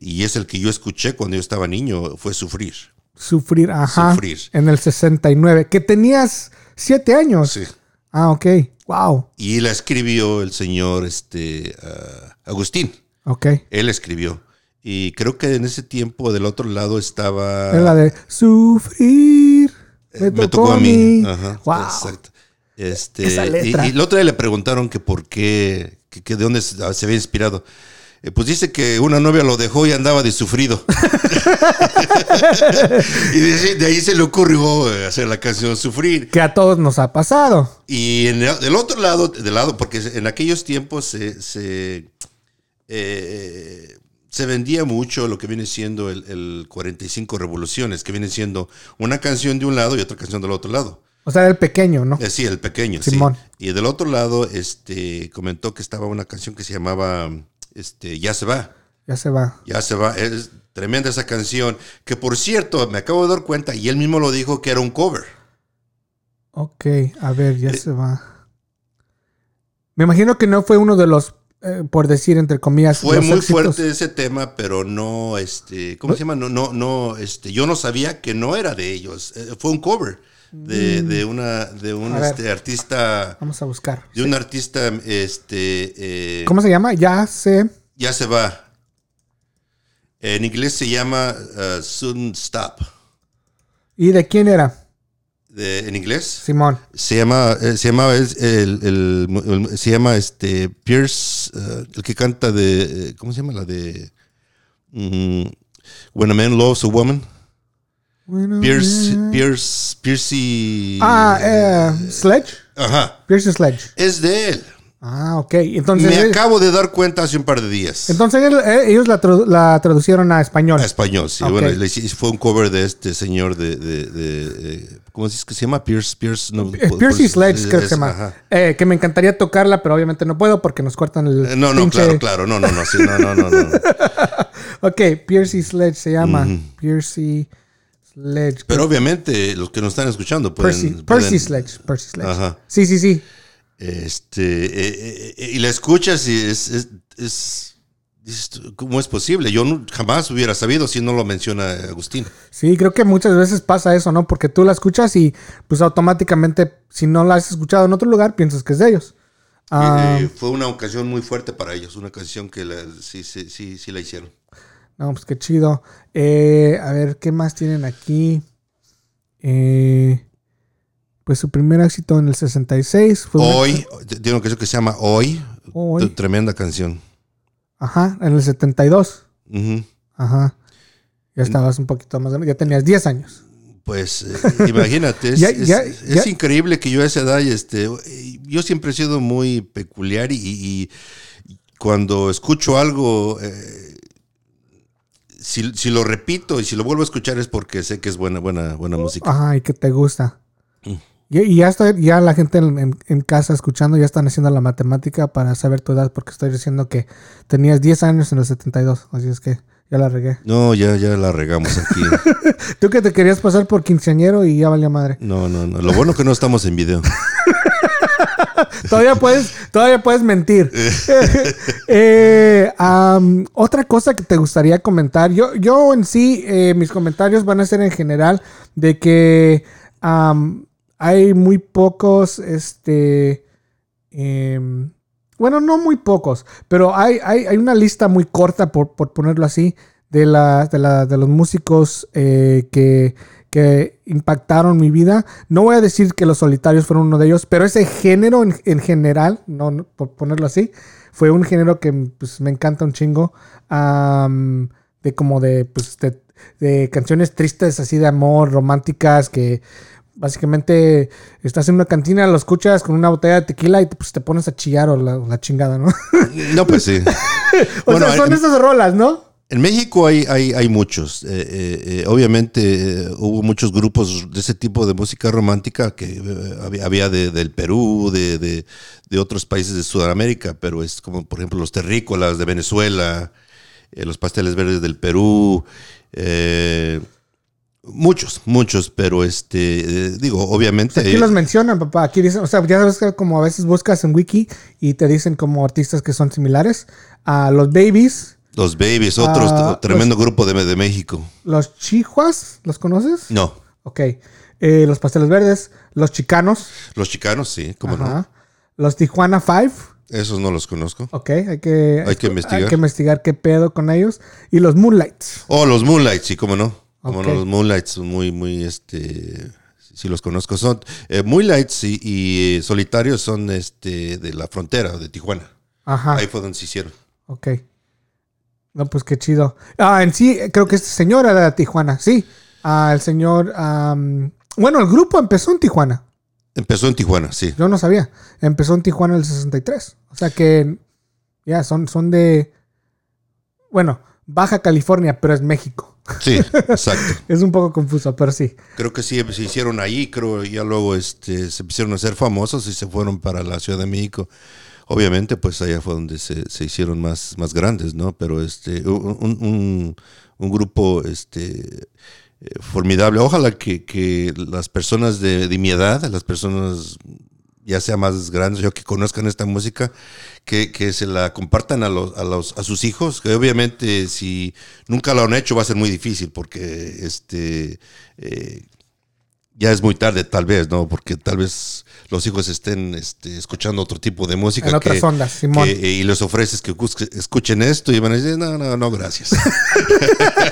Speaker 2: y es el que yo escuché cuando yo estaba niño, fue Sufrir.
Speaker 1: Sufrir, ajá.
Speaker 2: Sufrir.
Speaker 1: En el 69. Que tenías siete años.
Speaker 2: Sí.
Speaker 1: Ah, ok. Wow.
Speaker 2: Y la escribió el señor este, ah, Agustín.
Speaker 1: Ok.
Speaker 2: Él escribió. Y creo que en ese tiempo del otro lado estaba.
Speaker 1: Es la de sufrir. Me,
Speaker 2: Eh, me tocó a mí. Ajá,
Speaker 1: wow.
Speaker 2: Exacto. Este,
Speaker 1: Esa
Speaker 2: y,
Speaker 1: letra.
Speaker 2: y el otro día le preguntaron que por qué, que, que de dónde se había inspirado. Eh, pues dice que una novia lo dejó y andaba de sufrido. y de, de ahí se le ocurrió eh, hacer la canción Sufrir.
Speaker 1: Que a todos nos ha pasado.
Speaker 2: Y en el, del otro lado, del lado, porque en aquellos tiempos se, se, eh, se vendía mucho lo que viene siendo el, el 45 Revoluciones, que viene siendo una canción de un lado y otra canción del otro lado.
Speaker 1: O sea, el pequeño, ¿no?
Speaker 2: Eh, sí, el pequeño,
Speaker 1: Simón.
Speaker 2: sí. Y del otro lado, este, comentó que estaba una canción que se llamaba este, Ya se va.
Speaker 1: Ya se va.
Speaker 2: Ya se va. Es tremenda esa canción. Que por cierto, me acabo de dar cuenta, y él mismo lo dijo que era un cover.
Speaker 1: Ok, a ver,
Speaker 2: Eh,
Speaker 1: ya se va. Me imagino que no fue uno de los, eh, por decir entre comillas,
Speaker 2: Fue
Speaker 1: los
Speaker 2: muy
Speaker 1: éxitos.
Speaker 2: fuerte ese tema, pero no, este, ¿cómo se llama? No, no, no, este, yo no sabía que no era de ellos. Eh, fue un cover de, de una, de un
Speaker 1: Mm. Ver.
Speaker 2: este, artista,
Speaker 1: Vamos a buscar.
Speaker 2: de un artista, este, eh,
Speaker 1: ¿Cómo se llama? Ya sé.
Speaker 2: ya se va. En inglés se llama uh, Soon Stop.
Speaker 1: ¿Y de quién era?
Speaker 2: De- en inglés
Speaker 1: Simón.
Speaker 2: se llama, eh, se llama, el, el- el- el- se llama este Pierce, eh, el que canta de, eh, ¿cómo se llama la de? mm, When a Man Loves a Woman. Pierce,
Speaker 1: eh.
Speaker 2: Pierce, Piercy.
Speaker 1: Ah, eh, Sledge.
Speaker 2: Ajá.
Speaker 1: Pierce Sledge.
Speaker 2: Es de él.
Speaker 1: Ah, ok. Entonces,
Speaker 2: Me
Speaker 1: eh,
Speaker 2: acabo de dar cuenta hace un par de días.
Speaker 1: entonces él- eh, ellos la, tradu- la traducieron a español.
Speaker 2: A español, sí.
Speaker 1: Ok.
Speaker 2: Bueno, fue un cover de este señor de, de, de, eh, ¿cómo dices que se llama? Pierce, Pierce, no,
Speaker 1: Piercy
Speaker 2: por-
Speaker 1: Sledge, creo que
Speaker 2: es-
Speaker 1: se llama. Eh, que me encantaría tocarla, pero obviamente no puedo porque nos cortan el.
Speaker 2: No, no,
Speaker 1: pinche-
Speaker 2: claro, claro, no, no, no, sí, no, no, no, no.
Speaker 1: Ok, Piercy Sledge se llama.
Speaker 2: Ujú.
Speaker 1: Piercy Sledge.
Speaker 2: Pero obviamente los que nos están escuchando pueden...
Speaker 1: Percy,
Speaker 2: pueden-
Speaker 1: Percy Sledge. Percy Sledge.
Speaker 2: Ajá.
Speaker 1: Sí, sí, sí.
Speaker 2: Este, eh, eh, y la escuchas y es, es, es- ¿cómo es posible? Yo no- jamás hubiera sabido si no lo menciona Agustín.
Speaker 1: Sí, creo que muchas veces pasa eso, ¿no? Porque tú la escuchas y pues automáticamente, si no la has escuchado en otro lugar, piensas que es de ellos. Ah,
Speaker 2: Eh, fue una ocasión muy fuerte para ellos, una canción que la- sí, sí, sí, sí la hicieron.
Speaker 1: No, pues qué chido. Eh, a ver, ¿qué más tienen aquí? Eh, pues su primer éxito en el 66 fue...
Speaker 2: Hoy, tiene una canción que se llama Hoy,
Speaker 1: Hoy.
Speaker 2: tremenda canción.
Speaker 1: Ajá, en el 72.
Speaker 2: Ujú.
Speaker 1: Ajá. Ya estabas un poquito más grande, ya tenías 10 años.
Speaker 2: Pues eh, imagínate, es,
Speaker 1: Ya-
Speaker 2: es-
Speaker 1: ya-
Speaker 2: es increíble que yo a esa edad, este, yo siempre he sido muy peculiar y, y cuando escucho algo, eh, si, si lo repito y si lo vuelvo a escuchar es porque sé que es buena, buena, buena música.
Speaker 1: Ajá, y que te gusta.
Speaker 2: Mm.
Speaker 1: Y, y ya estoy, ya la gente en, en- en casa escuchando ya están haciendo la matemática para saber tu edad, porque estoy diciendo que tenías 10 años en el 72, así es que ya la regué.
Speaker 2: No, ya, ya la regamos aquí.
Speaker 1: Tú que te querías pasar por quinceañero y ya valía madre.
Speaker 2: No, no, no. Lo bueno que no estamos en video.
Speaker 1: Todavía puedes, todavía puedes mentir. Eh, otra cosa que te gustaría comentar. Yo, yo en sí, eh, mis comentarios van a ser en general de que hay muy pocos, este, em, bueno, no muy pocos, pero hay, hay, hay una lista muy corta, por, por ponerlo así, de, la, de, la- de los músicos eh, que, que impactaron mi vida. No voy a decir que los solitarios fueron uno de ellos, pero ese género en, en general, no, no, por ponerlo así, fue un género que pues, me encanta un chingo. am, de como de, pues, de, de canciones tristes así de amor, románticas, que básicamente estás en una cantina, lo escuchas con una botella de tequila y pues, te pones a chillar o la, la chingada, ¿no?
Speaker 2: No, pues sí.
Speaker 1: o
Speaker 2: Bueno,
Speaker 1: sea, son esas rolas, ¿no?
Speaker 2: En México hay, hay, hay muchos. Eh, eh, eh, obviamente eh, hubo muchos grupos de ese tipo de música romántica que había, de- del Perú, de, de- de otros países de Sudamérica, pero es como por ejemplo los terrícolas de Venezuela, los pasteles verdes del Perú. eh, Muchos, muchos, pero este, digo, obviamente.
Speaker 1: Aquí los mencionan, papá. Aquí dicen, o sea, ya sabes que como a veces buscas en Wiki y te dicen como artistas que son similares. A los Babies.
Speaker 2: Los Babies, otro
Speaker 1: Ah,
Speaker 2: tremendo grupo de, de México.
Speaker 1: Los Chihuas, ¿los conoces?
Speaker 2: No,
Speaker 1: Ok. Eh, los Pasteles Verdes. Los Chicanos.
Speaker 2: los chicanos, sí, cómo no.
Speaker 1: Ajá. Los Tijuana Five.
Speaker 2: Esos no los conozco.
Speaker 1: Ok, hay que,
Speaker 2: Hay que investigar.
Speaker 1: Hay que investigar qué pedo con ellos. Y los Moonlights.
Speaker 2: Oh, los Moonlights, sí, cómo no. Cómo no, los Moonlights son muy, muy, este, sí los conozco. Son eh, Moonlights y, y, eh, Solitarios son, este, de la frontera de Tijuana.
Speaker 1: Ajá.
Speaker 2: Ahí fue donde se hicieron.
Speaker 1: Ok. No, pues qué chido. Ah, en sí, creo que este señor era de Tijuana, sí. Ah, el señor. bueno, el grupo empezó en Tijuana.
Speaker 2: Empezó en Tijuana, sí.
Speaker 1: Yo no sabía. Empezó en Tijuana en el 63. O sea que. Ya, son, son de. Bueno, Baja California, pero es México.
Speaker 2: Sí, exacto.
Speaker 1: Es un poco confuso, pero sí.
Speaker 2: Creo que sí, se hicieron ahí, creo, ya luego este, se pusieron a ser famosos y se fueron para la Ciudad de México. Obviamente, pues allá fue donde se, se hicieron más, más grandes, ¿no? Pero este, un, un- grupo este, eh, formidable. Ojalá que, que las personas de, de mi edad, las personas ya sea más grandes, yo que conozcan esta música, que, que se la compartan a, los, a, los, a sus hijos, que obviamente si nunca lo han hecho va a ser muy difícil porque este eh, ya es muy tarde tal vez, ¿no? Porque tal vez los hijos estén este, escuchando otro tipo de música.
Speaker 1: En otras ondas, Simón.
Speaker 2: que- y les ofreces que escuchen esto y van a decir, no, no, no, gracias.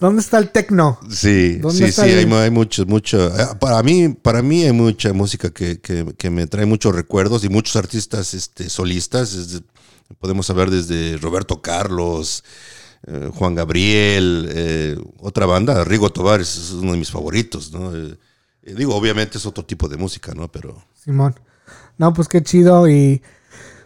Speaker 1: ¿Dónde está el tecno?
Speaker 2: Sí,
Speaker 1: ¿Dónde
Speaker 2: sí, sí,
Speaker 1: el-
Speaker 2: hay, hay mucho, mucho. eh, Para mí, para mí hay mucha música que, que- que me trae muchos recuerdos y muchos artistas este, solistas. podemos hablar desde Roberto Carlos, eh, Juan Gabriel, eh, otra banda, Rigo Tobar es uno de mis favoritos, ¿no? Eh, digo, obviamente es otro tipo de música, ¿no? Pero
Speaker 1: Simón. No, pues qué chido y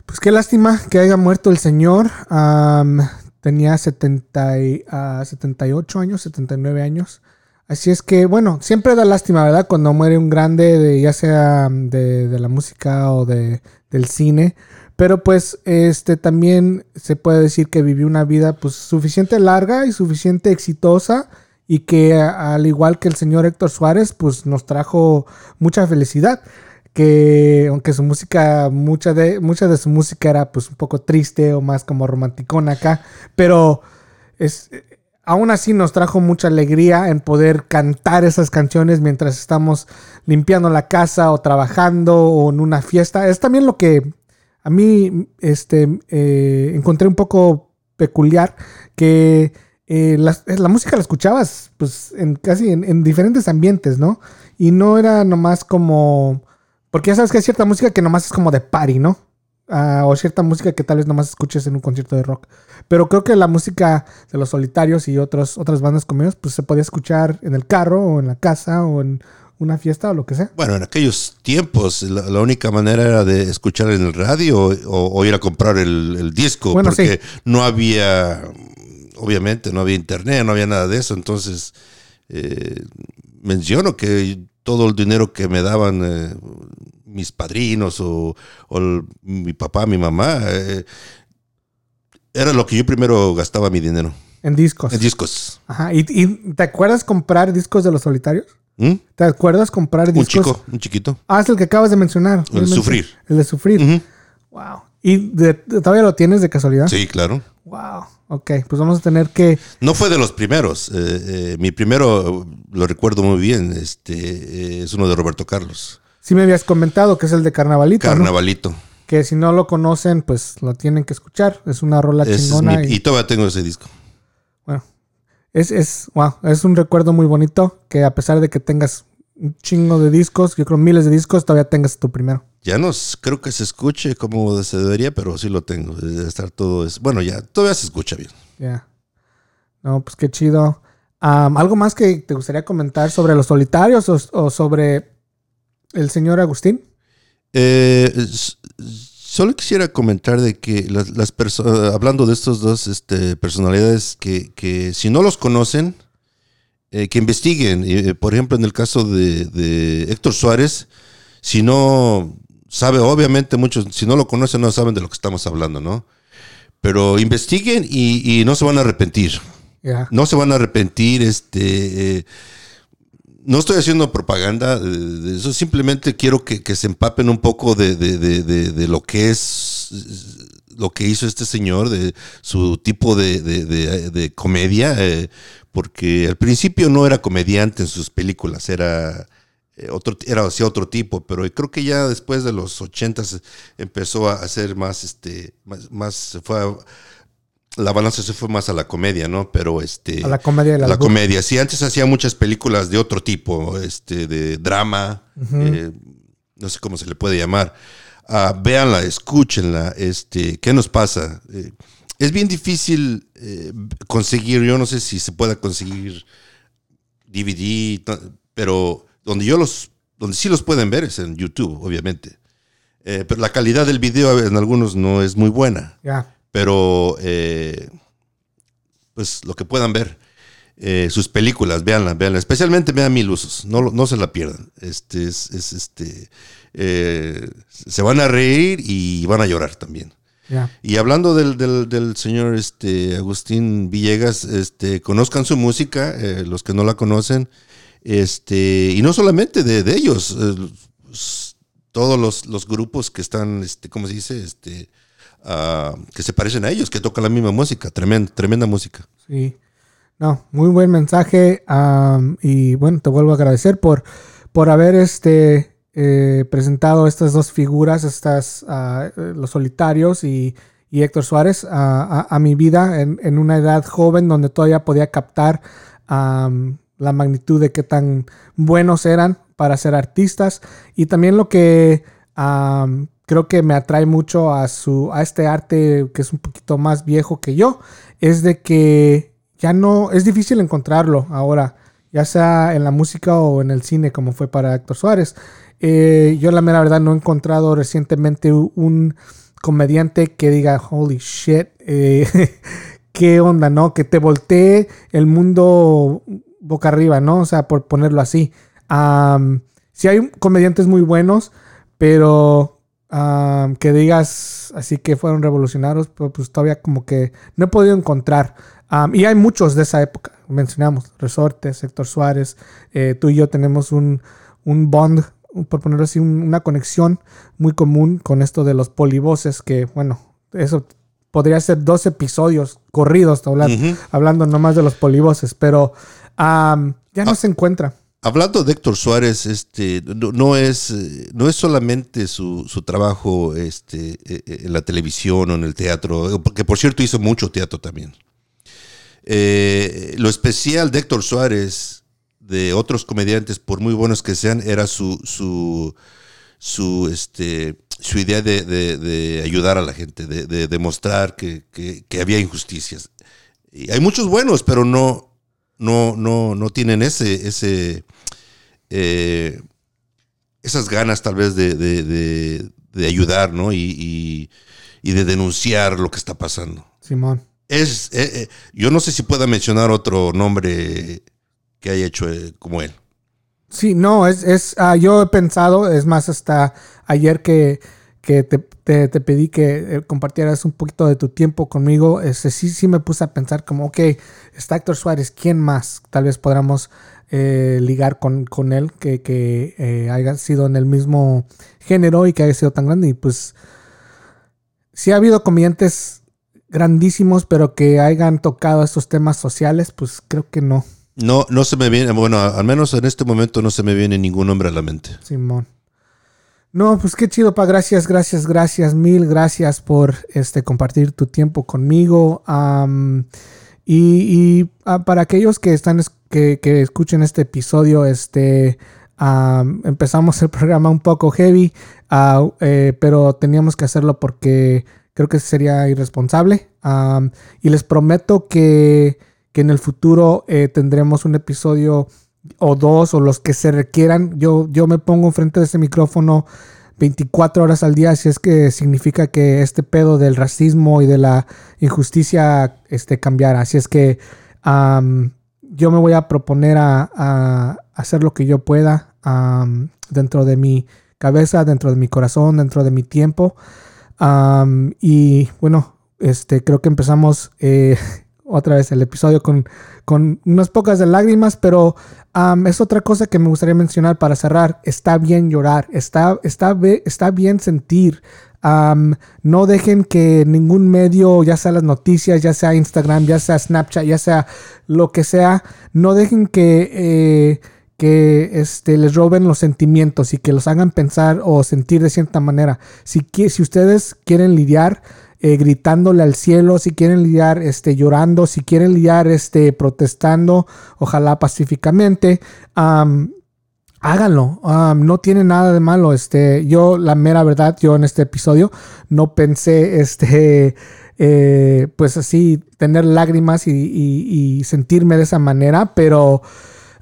Speaker 1: pues qué lástima que haya muerto el señor. Am, tenía 70 y, ah, 78 años, 79 años. Así es que, bueno, siempre da lástima, ¿verdad? Cuando muere un grande, de, ya sea de, de la música o de, del cine. Pero pues este también se puede decir que vivió una vida pues suficiente larga y suficiente exitosa y que al igual que el señor Héctor Suárez pues nos trajo mucha felicidad que aunque su música mucha de mucha de su música era pues un poco triste o más como romanticona acá pero es aún así nos trajo mucha alegría en poder cantar esas canciones mientras estamos limpiando la casa o trabajando o en una fiesta. Es también lo que a mí este, eh, encontré un poco peculiar que eh, la, la música la escuchabas pues en casi en, en diferentes ambientes, ¿no? Y no era nomás como... Porque ya sabes que hay cierta música que nomás es como de party, ¿no? Ah, o cierta música que tal vez nomás escuches en un concierto de rock. Pero creo que la música de los solitarios y otros, otras bandas como ellos, pues se podía escuchar en el carro o en la casa o en una fiesta o lo que sea.
Speaker 2: bueno, en aquellos tiempos la, la única manera era de escuchar en el radio o, o ir a comprar el, el disco,
Speaker 1: Bueno,
Speaker 2: porque no había, obviamente, no había internet, no había nada de eso. Entonces, eh, menciono que todo el dinero que me daban eh, mis padrinos o, o el- mi papá, mi mamá, eh, era lo que yo primero gastaba mi dinero
Speaker 1: En discos.
Speaker 2: en discos.
Speaker 1: Ajá. ¿Y, y te acuerdas comprar discos de los solitarios?
Speaker 2: ¿Mm?
Speaker 1: ¿Te acuerdas comprar
Speaker 2: Un
Speaker 1: discos?
Speaker 2: chico, un chiquito.
Speaker 1: Ah, es el que acabas de mencionar.
Speaker 2: El
Speaker 1: Obviamente.
Speaker 2: Sufrir.
Speaker 1: El de sufrir. Wow. ¿Y de- de- todavía lo tienes de casualidad?
Speaker 2: Sí, claro.
Speaker 1: Wow. Ok, pues vamos a tener que.
Speaker 2: No fue de los primeros. eh, eh, mi primero, lo recuerdo muy bien, este eh, es uno de Roberto Carlos.
Speaker 1: Sí me habías comentado que es el de Carnavalito. ¿no?
Speaker 2: Carnavalito.
Speaker 1: Que si no lo conocen, pues lo tienen que escuchar. Es una rola
Speaker 2: es
Speaker 1: chingona.
Speaker 2: mi-
Speaker 1: y,
Speaker 2: y todavía tengo ese disco.
Speaker 1: Es, es, wow, es un recuerdo muy bonito que a pesar de que tengas un chingo de discos, yo creo miles de discos, todavía tengas tu primero.
Speaker 2: Ya no creo que se escuche como se debería, pero sí lo tengo. Debe estar todo. Es, bueno, ya todavía se escucha bien.
Speaker 1: Ya. No, pues qué chido. ¿Algo más que te gustaría comentar sobre los solitarios o, o sobre el señor Agustín?
Speaker 2: Eh, solo quisiera comentar de que las, las personas, hablando de estos dos este, personalidades, que, que si no los conocen, eh, que investiguen. Eh, por ejemplo, en el caso de, de Héctor Suárez, si no sabe, obviamente muchos, si no lo conocen, no saben de lo que estamos hablando, ¿no? Pero investiguen y, y no se van a arrepentir. No se van a arrepentir, este... Eh, no estoy haciendo propaganda de eso, simplemente quiero que, se empapen un poco de, lo que es lo que hizo este señor, de su tipo de, comedia, eh, porque al principio no era comediante en sus películas, era eh, otro, era hacia otro tipo, pero creo que ya después de los ochentas empezó a hacer más, este, más, más fue la balanza se fue más a la comedia, ¿no? Pero este.
Speaker 1: A la comedia.
Speaker 2: la comedia. Sí, antes hacía muchas películas de otro tipo, este, de drama, eh, no sé cómo se le puede llamar. Uh, véanla, escúchenla, este, ¿qué nos pasa? Eh, es bien difícil eh, conseguir, yo no sé si se pueda conseguir DVD, pero donde yo los, donde sí los pueden ver es en YouTube, obviamente. pero la calidad del video en algunos no es muy buena.
Speaker 1: Ya.
Speaker 2: Pero, eh, pues lo que puedan ver, eh, sus películas, véanlas, véanlas. Especialmente vean Mil Usos, no, no se la pierdan. Este, es, este, eh, se van a reír y van a llorar también. Y hablando del, del, señor este, Agustín Villegas, este, conozcan su música, los que no la conocen, este, y no solamente de, de ellos, todos los, los, grupos que están, este, ¿cómo se dice? Este, Ah, que se parecen a ellos, que tocan la misma música, tremenda, tremenda música.
Speaker 1: Sí, no, muy buen mensaje y bueno, te vuelvo a agradecer por, por haber este, eh, presentado estas dos figuras, estas, ah, los solitarios y, Héctor Suárez a, mi vida en, una edad joven donde todavía podía captar la magnitud de qué tan buenos eran para ser artistas y también lo que creo que me atrae mucho a su a este arte que es un poquito más viejo que yo es de que ya no es difícil encontrarlo ahora ya sea en la música o en el cine como fue para Héctor Suárez. Eh, yo la mera verdad no he encontrado recientemente un comediante que diga holy shit eh, qué onda no que te voltee el mundo boca arriba no o sea por ponerlo así. Si hay comediantes muy buenos pero que digas así que fueron revolucionarios, pero pues todavía como que no he podido encontrar. y hay muchos de esa época, mencionamos, Resortes, Héctor Suárez, eh, tú y yo tenemos un, un bond, por ponerlo así, una conexión muy común con esto de los polivoces, que bueno, eso podría ser dos episodios corridos hablando, hablando nomás de los polivoces, pero ya no ah. se encuentra.
Speaker 2: Hablando de Héctor Suárez, este, no, es, no es solamente su, trabajo este, e, e, en la televisión o en el teatro, porque por cierto hizo mucho teatro también. Eh, lo especial de Héctor Suárez, de otros comediantes, por muy buenos que sean, era su, su, su, este, su idea de, ayudar a la gente, de, demostrar que, había injusticias. Hay muchos buenos, pero no, no, no, no tienen ese, ese, eh, esas ganas tal vez de, ayudar, ¿no? Y, de denunciar lo que está pasando.
Speaker 1: Simón.
Speaker 2: Es, eh, eh, yo no sé si pueda mencionar otro nombre que haya hecho como él.
Speaker 1: Sí, no, es, es ah, yo he pensado, es más, hasta ayer que, te, pedí que compartieras un poquito de tu tiempo conmigo, ese, sí, sí me puse a pensar como, ok, está Héctor Suárez, ¿quién más? Tal vez podamos eh, ligar con, él, que, que eh, haya sido en el mismo género y que haya sido tan grande. Y pues si ha habido comediantes grandísimos, pero que hayan tocado estos temas sociales, pues creo que no.
Speaker 2: No, no se me viene, bueno, al menos en este momento no se me viene ningún nombre a la mente.
Speaker 1: Simón. No, pues qué chido, pa. Gracias, gracias, gracias, mil gracias por este compartir tu tiempo conmigo. y, ah, para aquellos que están que, escuchen este episodio. Este, empezamos el programa un poco heavy, ah, eh, pero teníamos que hacerlo porque creo que sería irresponsable. y les prometo que, en el futuro eh, tendremos un episodio o dos o los que se requieran. Yo, yo me pongo enfrente de este micrófono 24 horas al día, si es que significa que este pedo del racismo y de la injusticia este, cambiara. Así es que yo me voy a proponer a, hacer lo que yo pueda dentro de mi cabeza, dentro de mi corazón, dentro de mi tiempo. y bueno, este, creo que empezamos eh, otra vez el episodio con, con unas pocas lágrimas, pero es otra cosa que me gustaría mencionar para cerrar. Está bien llorar, está, está, está bien sentir. No dejen que ningún medio, ya sea las noticias, ya sea Instagram, ya sea Snapchat, ya sea lo que sea, no dejen que, eh, que este, les roben los sentimientos y que los hagan pensar o sentir de cierta manera. Si, si ustedes quieren lidiar eh, gritándole al cielo, si quieren lidiar este, llorando, si quieren lidiar este, protestando, ojalá pacíficamente. Háganlo, no tiene nada de malo. Este, yo, la mera verdad, yo en este episodio no pensé, este, eh, pues así, tener lágrimas y, sentirme de esa manera, pero,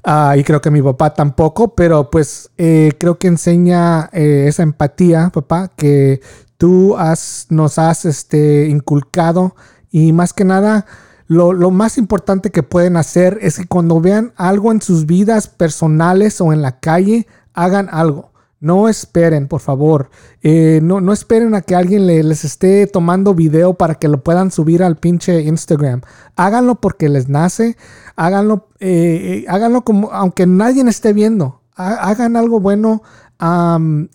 Speaker 1: ah, y creo que mi papá tampoco, pero pues eh, creo que enseña esa empatía, papá, que tú has, nos has este, inculcado y más que nada, lo, más importante que pueden hacer es que cuando vean algo en sus vidas personales o en la calle, hagan algo. No esperen, por favor. Eh, no, no, esperen a que alguien les esté tomando video para que lo puedan subir al pinche Instagram. Háganlo porque les nace. Háganlo, eh, eh, háganlo como, aunque nadie esté viendo. Hagan algo bueno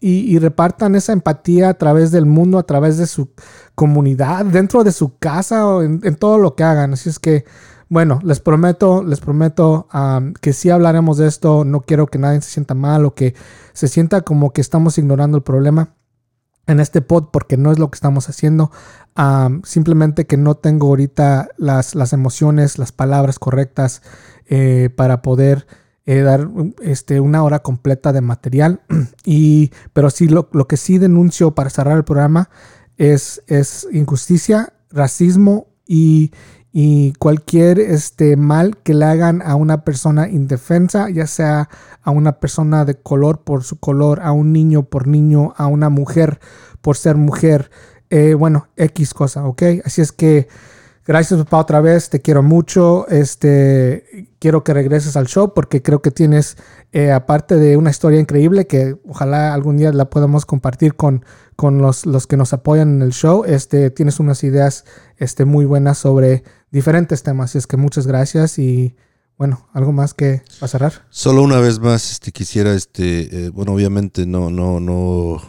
Speaker 1: y, repartan esa empatía a través del mundo, a través de su comunidad, dentro de su casa o en, todo lo que hagan. Así es que, bueno, les prometo, les prometo que si hablaremos de esto. No quiero que nadie se sienta mal o que se sienta como que estamos ignorando el problema en este pod porque no es lo que estamos haciendo. simplemente que no tengo ahorita las, las emociones, las palabras correctas eh, para poder eh, dar este, una hora completa de material. Y, pero sí, lo, que sí denuncio para cerrar el programa es, es injusticia, racismo y, y cualquier este, mal que le hagan a una persona indefensa, ya sea a una persona de color por su color, a un niño por niño, a una mujer por ser mujer. Eh, bueno, X cosa, ¿ok? Así es que Gracias, papá, otra vez. Te quiero mucho. Este, quiero que regreses al show porque creo que tienes, eh, aparte de una historia increíble que ojalá algún día la podamos compartir con, con los, los, que nos apoyan en el show, este, tienes unas ideas este, muy buenas sobre diferentes temas. Así es que muchas gracias y bueno, algo más que a cerrar.
Speaker 2: Solo una vez más, este, quisiera, este, eh, bueno, obviamente no, no, no,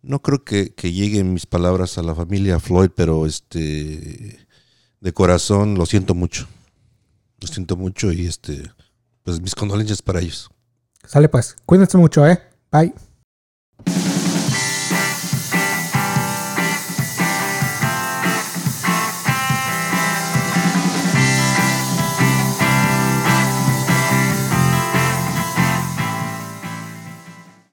Speaker 2: no creo que, que lleguen mis palabras a la familia Floyd, pero este de corazón lo siento mucho. Lo siento mucho y este, pues mis condolencias para ellos.
Speaker 1: Sale pues, cuídense mucho, ¿eh? Bye.